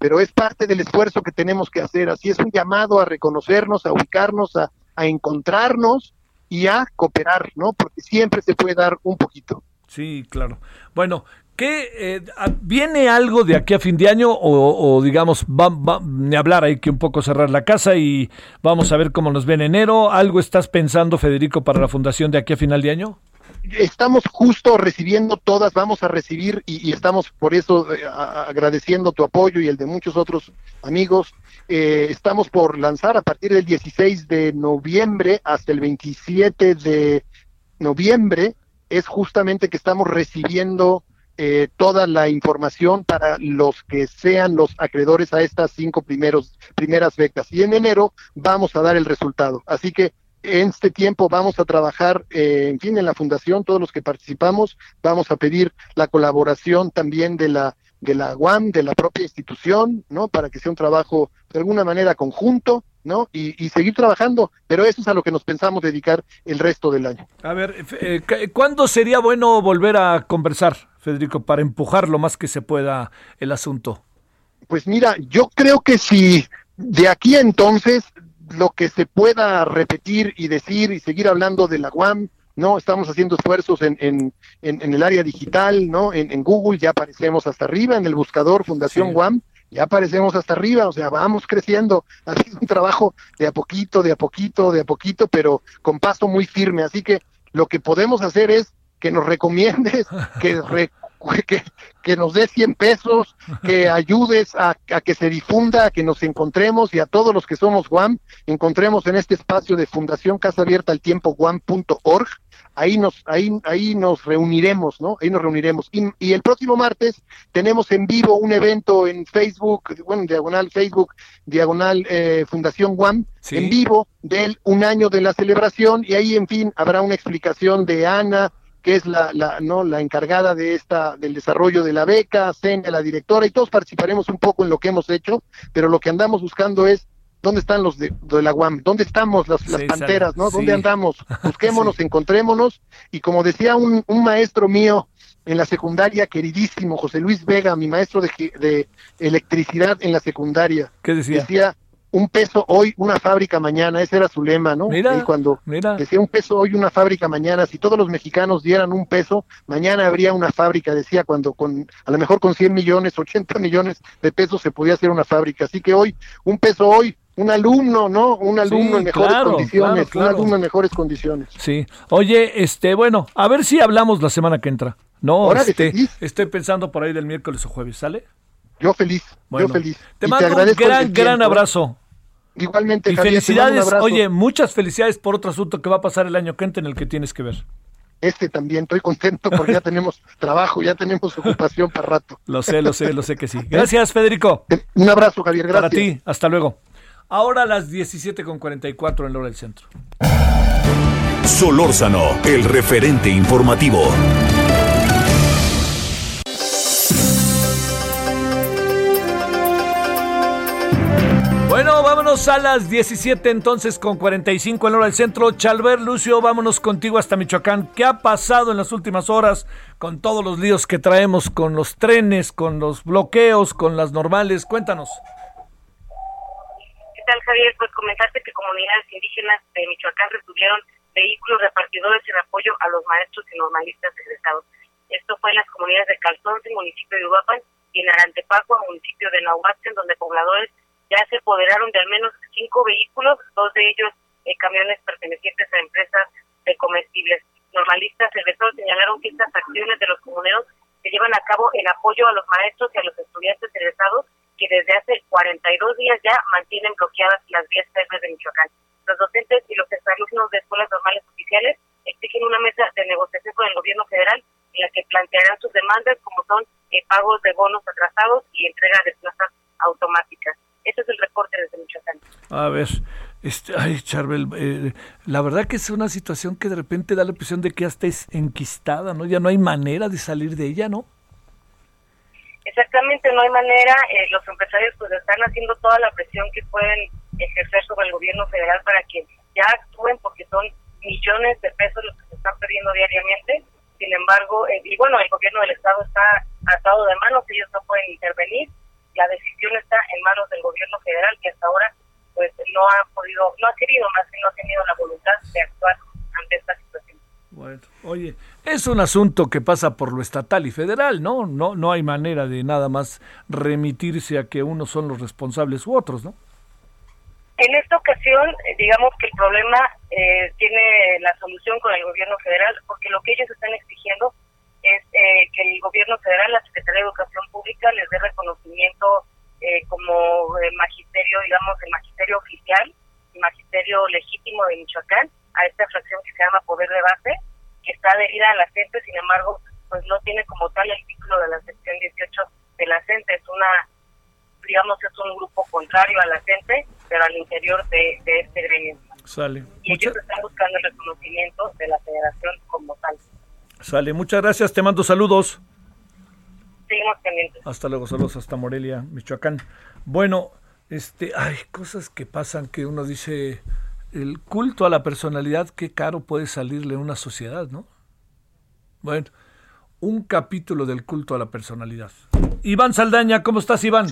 pero es parte del esfuerzo que tenemos que hacer. Así es un llamado a reconocernos, a ubicarnos, a, a encontrarnos y a cooperar, ¿no? Porque siempre se puede dar un poquito. Sí, claro. Bueno, ¿qué eh, viene algo de aquí a fin de año o, o, digamos va, va- ni hablar hay que un poco cerrar la casa y vamos a ver cómo nos ve en enero? ¿Algo estás pensando, Federico, para la fundación de aquí a final de año? Estamos justo recibiendo todas, vamos a recibir y, estamos por eso eh, agradeciendo tu apoyo y el de muchos otros amigos. Eh, estamos por lanzar a partir del 16 de noviembre hasta el 27 de noviembre, es justamente que estamos recibiendo eh, toda la información para los que sean los acreedores a estas cinco primeros, primeras becas. Y en enero vamos a dar el resultado. Así que en este tiempo vamos a trabajar, eh, en fin, en la fundación, todos los que participamos, vamos a pedir la colaboración también de la de la UAM, de la propia institución, ¿no? Para que sea un trabajo de alguna manera conjunto, ¿no? Y, y seguir trabajando, pero eso es a lo que nos pensamos dedicar el resto del año. A ver, eh, eh, ¿cuándo sería bueno volver a conversar, Federico, para empujar lo más que se pueda el asunto? Pues mira, yo creo que si de aquí a entonces lo que se pueda repetir y decir y seguir hablando de la UAM, ¿no? Estamos haciendo esfuerzos en, en, en, en el área digital, ¿no? En, Google ya aparecemos hasta arriba, en el buscador Fundación Sí. UAM, ya aparecemos hasta arriba, o sea, vamos creciendo. Ha sido un trabajo de a poquito, de a poquito, de a poquito, pero con paso muy firme. Así que lo que podemos hacer es que nos recomiendes, que, re- que, que nos des 100 pesos, que ayudes a, a que se difunda, a que nos encontremos y a todos los que somos Guam, encontremos en este espacio de Fundación Casa Abierta al Tiempo Guam.org. Ahí nos, ahí, ahí nos reuniremos, ¿no? Ahí nos reuniremos. Y, y el próximo martes tenemos en vivo un evento en Facebook, bueno, diagonal Facebook, diagonal eh, Fundación Guam, Sí. en vivo del un año de la celebración y ahí, en fin, habrá una explicación de Ana, que es la, la, no, la encargada de esta, del desarrollo de la beca, Celia, la directora, y todos participaremos un poco en lo que hemos hecho, pero lo que andamos buscando es dónde están los de, de la UAM, dónde estamos las, las Sí, panteras, ¿no? sí. ¿Dónde andamos? Busquémonos, encontrémonos, y como decía un, un maestro mío en la secundaria, queridísimo José Luis Vega, mi maestro de, de electricidad en la secundaria. ¿Qué decía? Decía, un peso hoy, una fábrica mañana, ese era su lema, ¿no? Mira, Él cuando mira. decía un peso hoy, una fábrica mañana, si todos los mexicanos dieran un peso, mañana habría una fábrica, decía, cuando con, a lo mejor con 100 millones, 80 millones de pesos se podía hacer una fábrica. Así que hoy, un peso hoy, un alumno, ¿no? Un alumno Sí, en mejores claro, condiciones, claro, claro. un alumno en mejores condiciones. Sí. Oye, este, bueno, a ver si hablamos la semana que entra. No, este, estoy pensando por ahí del miércoles o jueves, ¿sale? Yo feliz, Bueno, yo feliz. Te Y mando un gran, gran abrazo. Igualmente, Y Javier, felicidades, oye, muchas felicidades por otro asunto que va a pasar el año que entra en el que tienes que ver. Este también, estoy contento porque ya tenemos trabajo, ya tenemos ocupación para rato. Lo sé, lo sé, lo sé que sí. Gracias, Federico. Un abrazo, Javier, gracias. Para ti, hasta luego. Ahora a las 17.44 en la hora del centro. Solórzano, el referente informativo. Vámonos a las 17 entonces con 45 en hora del centro. Chalver, Lucio, vámonos contigo hasta Michoacán. ¿Qué ha pasado en las últimas horas con todos los líos que traemos con los trenes, con los bloqueos, con las normales? Cuéntanos. ¿Qué tal, Javier? Pues comentarte que comunidades indígenas de Michoacán retuvieron vehículos repartidores en apoyo a los maestros y normalistas egresados. Esto fue en las comunidades de Calzonce, municipio de Uruapan, y en Arantepacua, municipio de Nahuatl, donde pobladores ya se apoderaron de al menos cinco vehículos, dos de ellos eh, camiones pertenecientes a empresas de comestibles. Normalistas egresados señalaron que estas acciones de los comuneros se llevan a cabo en apoyo a los maestros y a los estudiantes egresados que desde hace 42 días ya mantienen bloqueadas las vías férreas de Michoacán. Los docentes y los exalumnos de escuelas normales oficiales exigen una mesa de negociación con el gobierno federal en la que plantearán sus demandas como son eh, pagos de bonos atrasados y entrega de plazas automáticas. Ese es el reporte desde Michoacán. A ver, este, ay, Charbel, eh, la verdad que es una situación que de repente da la impresión de que ya estés enquistada, ¿no? Ya no hay manera de salir de ella, ¿no? Exactamente, no hay manera. eh, los empresarios pues están haciendo toda la presión que pueden ejercer sobre el gobierno federal para que ya actúen porque son millones de pesos los que se están perdiendo diariamente. Sin embargo, eh, y bueno, el gobierno del estado está atado de manos, ellos no pueden intervenir. La decisión está en manos del gobierno federal que hasta ahora pues no ha podido, no ha querido más bien no ha tenido la voluntad de actuar ante esta situación. Bueno, oye, es un asunto que pasa por lo estatal y federal, ¿no? No, no hay manera de nada más remitirse a que unos son los responsables u otros, ¿no? En esta ocasión, eh, digamos que el problema eh, tiene la solución con el gobierno federal, porque lo que ellos están exigiendo es eh, que el gobierno federal, la Secretaría de Educación Pública, les dé reconocimiento eh, como eh, magisterio, digamos, el magisterio oficial, el magisterio legítimo de Michoacán, a esta fracción que se llama Poder de Base, que está adherida a la CENTE, sin embargo, pues no tiene como tal el título de la sección 18 de la CENTE, es una, digamos, es un grupo contrario a la CENTE, pero al interior de, de este gremio. Sale. Y ellos están buscando el reconocimiento de la federación como tal. Sale, muchas gracias, te mando saludos. Seguimos pendientes. Hasta luego, saludos hasta Morelia, Michoacán. Bueno, este, hay cosas que pasan que uno dice, el culto a la personalidad, qué caro puede salirle a una sociedad, ¿no? Bueno, un capítulo del culto a la personalidad. Iván Saldaña, ¿cómo estás, Iván?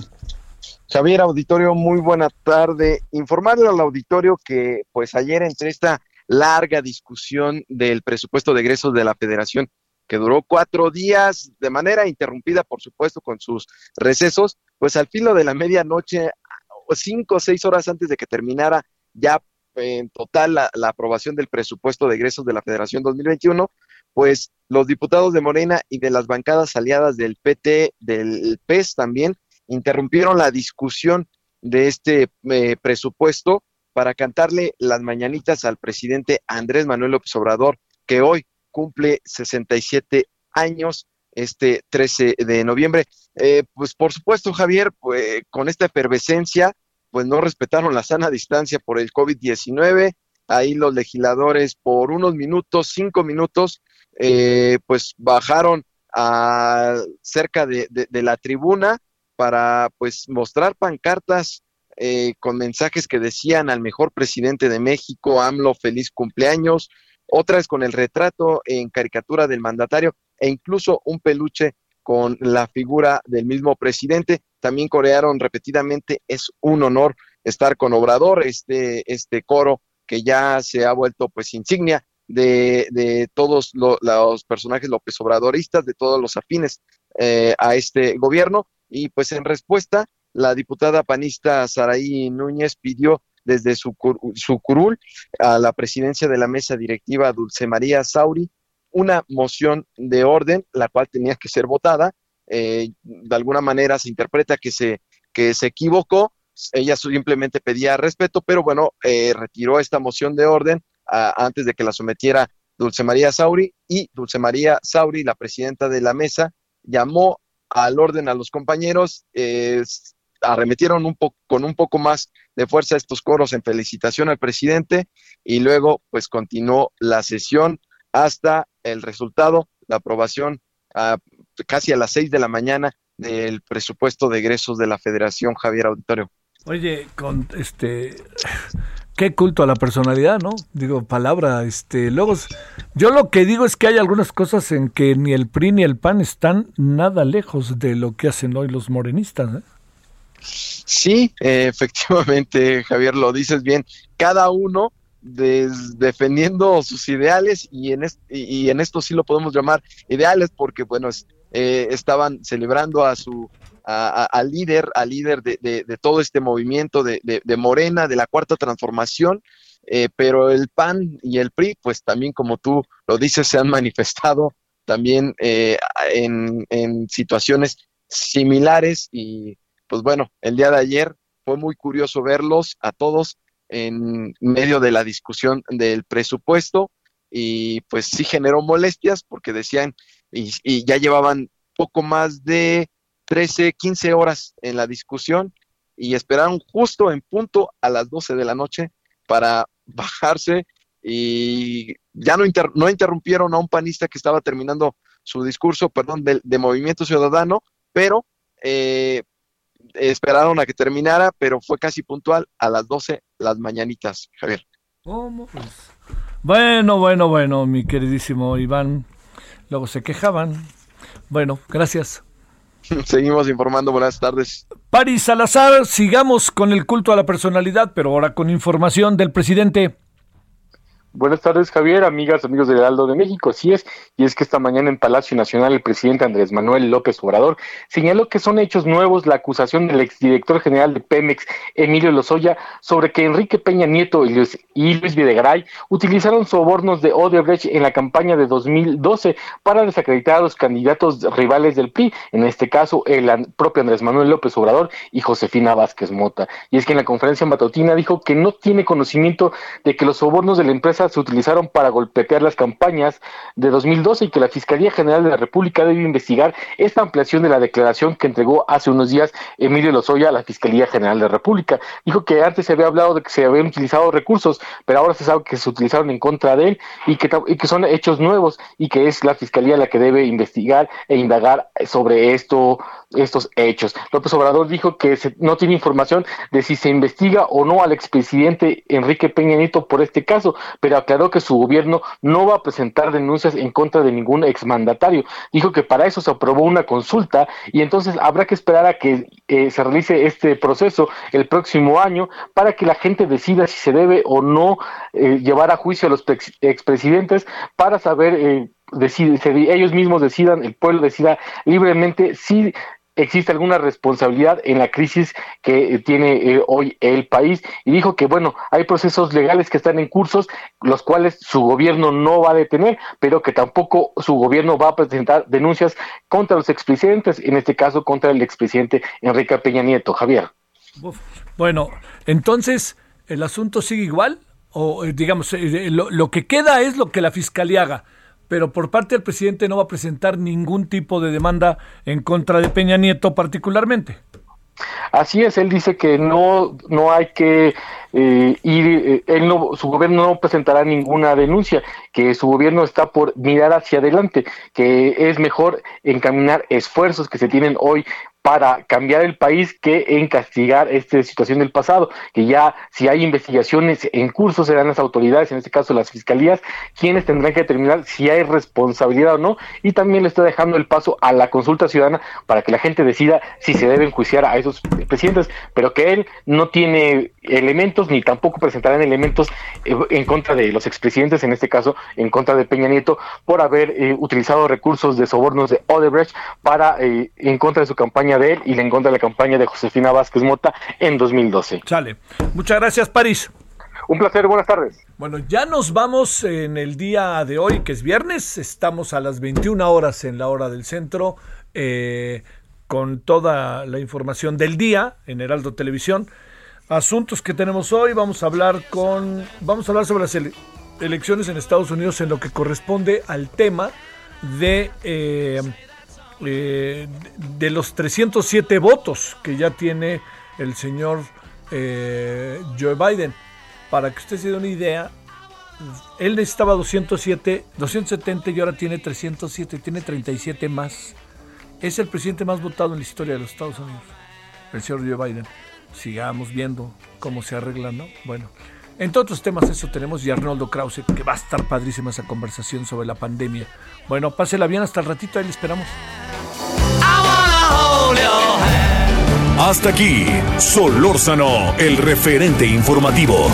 Javier Auditorio, muy buena tarde. Informarle al auditorio que pues ayer entre esta larga discusión del presupuesto de egresos de la federación, que duró cuatro días de manera interrumpida, por supuesto, con sus recesos, pues al filo de la medianoche, cinco o seis horas antes de que terminara ya en total la, la aprobación del presupuesto de egresos de la federación 2021, pues los diputados de Morena y de las bancadas aliadas del PT, del PES también, interrumpieron la discusión de este eh, presupuesto para cantarle las mañanitas al presidente Andrés Manuel López Obrador, que hoy cumple 67 años, este 13 de noviembre. Eh, pues por supuesto, Javier, pues, con esta efervescencia, pues no respetaron la sana distancia por el COVID-19. Ahí los legisladores por unos minutos, cinco minutos, eh, pues bajaron a cerca de, de, de la tribuna para pues mostrar pancartas eh, con mensajes que decían al mejor presidente de México, AMLO, feliz cumpleaños, otras con el retrato en caricatura del mandatario e incluso un peluche con la figura del mismo presidente. También corearon repetidamente, es un honor estar con Obrador, este, este coro que ya se ha vuelto pues insignia de, de todos los personajes López Obradoristas, de todos los afines eh, a este gobierno. Y pues en respuesta, la diputada panista Saraí Núñez pidió desde su, su curul a la presidencia de la mesa directiva Dulce María Sauri una moción de orden, la cual tenía que ser votada. Eh, de alguna manera se interpreta que se, que se equivocó, ella simplemente pedía respeto, pero bueno, eh, retiró esta moción de orden antes de que la sometiera Dulce María Sauri y Dulce María Sauri, la presidenta de la mesa, llamó al orden a los compañeros, eh, arremetieron un con un poco más de fuerza estos coros en felicitación al presidente y luego pues continuó la sesión hasta el resultado, la aprobación casi a las seis de la mañana del presupuesto de egresos de la Federación Javier Auditorio. Oye, con este qué culto a la personalidad, ¿no? Digo, palabra, este, luego yo lo que digo es que hay algunas cosas en que ni el PRI ni el PAN están nada lejos de lo que hacen hoy los morenistas, ¿eh? Sí, efectivamente, Javier, lo dices bien. Cada uno defendiendo sus ideales y en, y en esto sí lo podemos llamar ideales porque, bueno, eh, estaban celebrando a su al líder, al líder de, todo este movimiento de, Morena, de la cuarta transformación, eh, pero el PAN y el PRI, pues también como tú lo dices, se han manifestado también eh, en situaciones similares y pues bueno, el día de ayer fue muy curioso verlos a todos en medio de la discusión del presupuesto y pues sí generó molestias porque decían y, ya llevaban poco más de 13, 15 horas en la discusión y esperaron justo en punto a las 12 de la noche para bajarse y ya no, no interrumpieron a un panista que estaba terminando su discurso, perdón, de, de Movimiento Ciudadano, pero eh, esperaron a que terminara, pero fue casi puntual a las 12 las mañanitas, Javier. ¿Cómo? Pues, bueno, bueno, bueno, mi queridísimo Iván. Luego se quejaban. Bueno, gracias. Seguimos informando, buenas tardes. Paris Salazar, sigamos con el culto a la personalidad, pero ahora con información del presidente. Buenas tardes, Javier, amigas, amigos del Heraldo de México. Sí es, y es que esta mañana en Palacio Nacional el presidente Andrés Manuel López Obrador señaló que son hechos nuevos la acusación del exdirector general de Pemex, Emilio Lozoya, sobre que Enrique Peña Nieto y Luis, y Luis Videgaray utilizaron sobornos de Odebrecht en la campaña de 2012 para desacreditar a los candidatos rivales del PRI, en este caso el propio Andrés Manuel López Obrador y Josefina Vázquez Mota. Y es que en la conferencia matutina dijo que no tiene conocimiento de que los sobornos de la empresa se utilizaron para golpetear las campañas de 2012 y que la Fiscalía General de la República debe investigar esta ampliación de la declaración que entregó hace unos días Emilio Lozoya a la Fiscalía General de la República. Dijo que antes se había hablado de que se habían utilizado recursos, pero ahora se sabe que se utilizaron en contra de él y que, y que son hechos nuevos y que es la Fiscalía la que debe investigar e indagar sobre esto, estos hechos. López Obrador dijo que no tiene información de si se investiga o no al expresidente Enrique Peña Nieto por este caso, pero aclaró que su gobierno no va a presentar denuncias en contra de ningún exmandatario. Dijo que para eso se aprobó una consulta y entonces habrá que esperar a que eh, se realice este proceso el próximo año para que la gente decida si se debe o no eh, llevar a juicio a los expresidentes para saber eh, ellos mismos decidan, el pueblo decida libremente si existe alguna responsabilidad en la crisis que eh, tiene eh, hoy el país y dijo que bueno, hay procesos legales que están en cursos, los cuales su gobierno no va a detener, pero que tampoco su gobierno va a presentar denuncias contra los expresidentes, en este caso contra el expresidente Enrique Peña Nieto. Javier. Bueno, entonces, ¿el asunto sigue igual? O eh, digamos, lo, lo que queda es lo que la fiscalía haga pero por parte del presidente no va a presentar ningún tipo de demanda en contra de Peña Nieto particularmente. Así es, él dice que no, no hay que eh, ir, eh, él no, su gobierno no presentará ninguna denuncia, que su gobierno está por mirar hacia adelante, que es mejor encaminar esfuerzos que se tienen hoy para cambiar el país que en castigar esta situación del pasado, que ya si hay investigaciones en curso serán las autoridades, en este caso las fiscalías, quienes tendrán que determinar si hay responsabilidad o no, y también le está dejando el paso a la consulta ciudadana para que la gente decida si se debe enjuiciar a esos presidentes, pero que él no tiene elementos ni tampoco presentarán elementos eh, en contra de los expresidentes, en este caso en contra de Peña Nieto, por haber eh, utilizado recursos de sobornos de Odebrecht para eh, en contra de su campaña de él y en contra de la campaña de Josefina Vázquez Mota en 2012. Sale. Muchas gracias, París. Un placer, buenas tardes. Bueno, ya nos vamos en el día de hoy, que es viernes. Estamos a las 21 horas en la hora del centro, eh, con toda la información del día en Heraldo Televisión. Asuntos que tenemos hoy, vamos a hablar con, vamos a hablar sobre las ele- elecciones en Estados Unidos en lo que corresponde al tema de eh, eh, de los 307 votos que ya tiene el señor eh, Joe Biden. Para que usted se dé una idea, él necesitaba 207, 270 y ahora tiene 307, tiene 37 más. Es el presidente más votado en la historia de los Estados Unidos, el señor Joe Biden. Sigamos viendo cómo se arregla, ¿no? Bueno, entre otros temas eso tenemos y Arnoldo Krause, que va a estar padrísima esa conversación sobre la pandemia. Bueno, pásela bien hasta el ratito, ahí le esperamos. Hasta aquí, Solórzano, el referente informativo.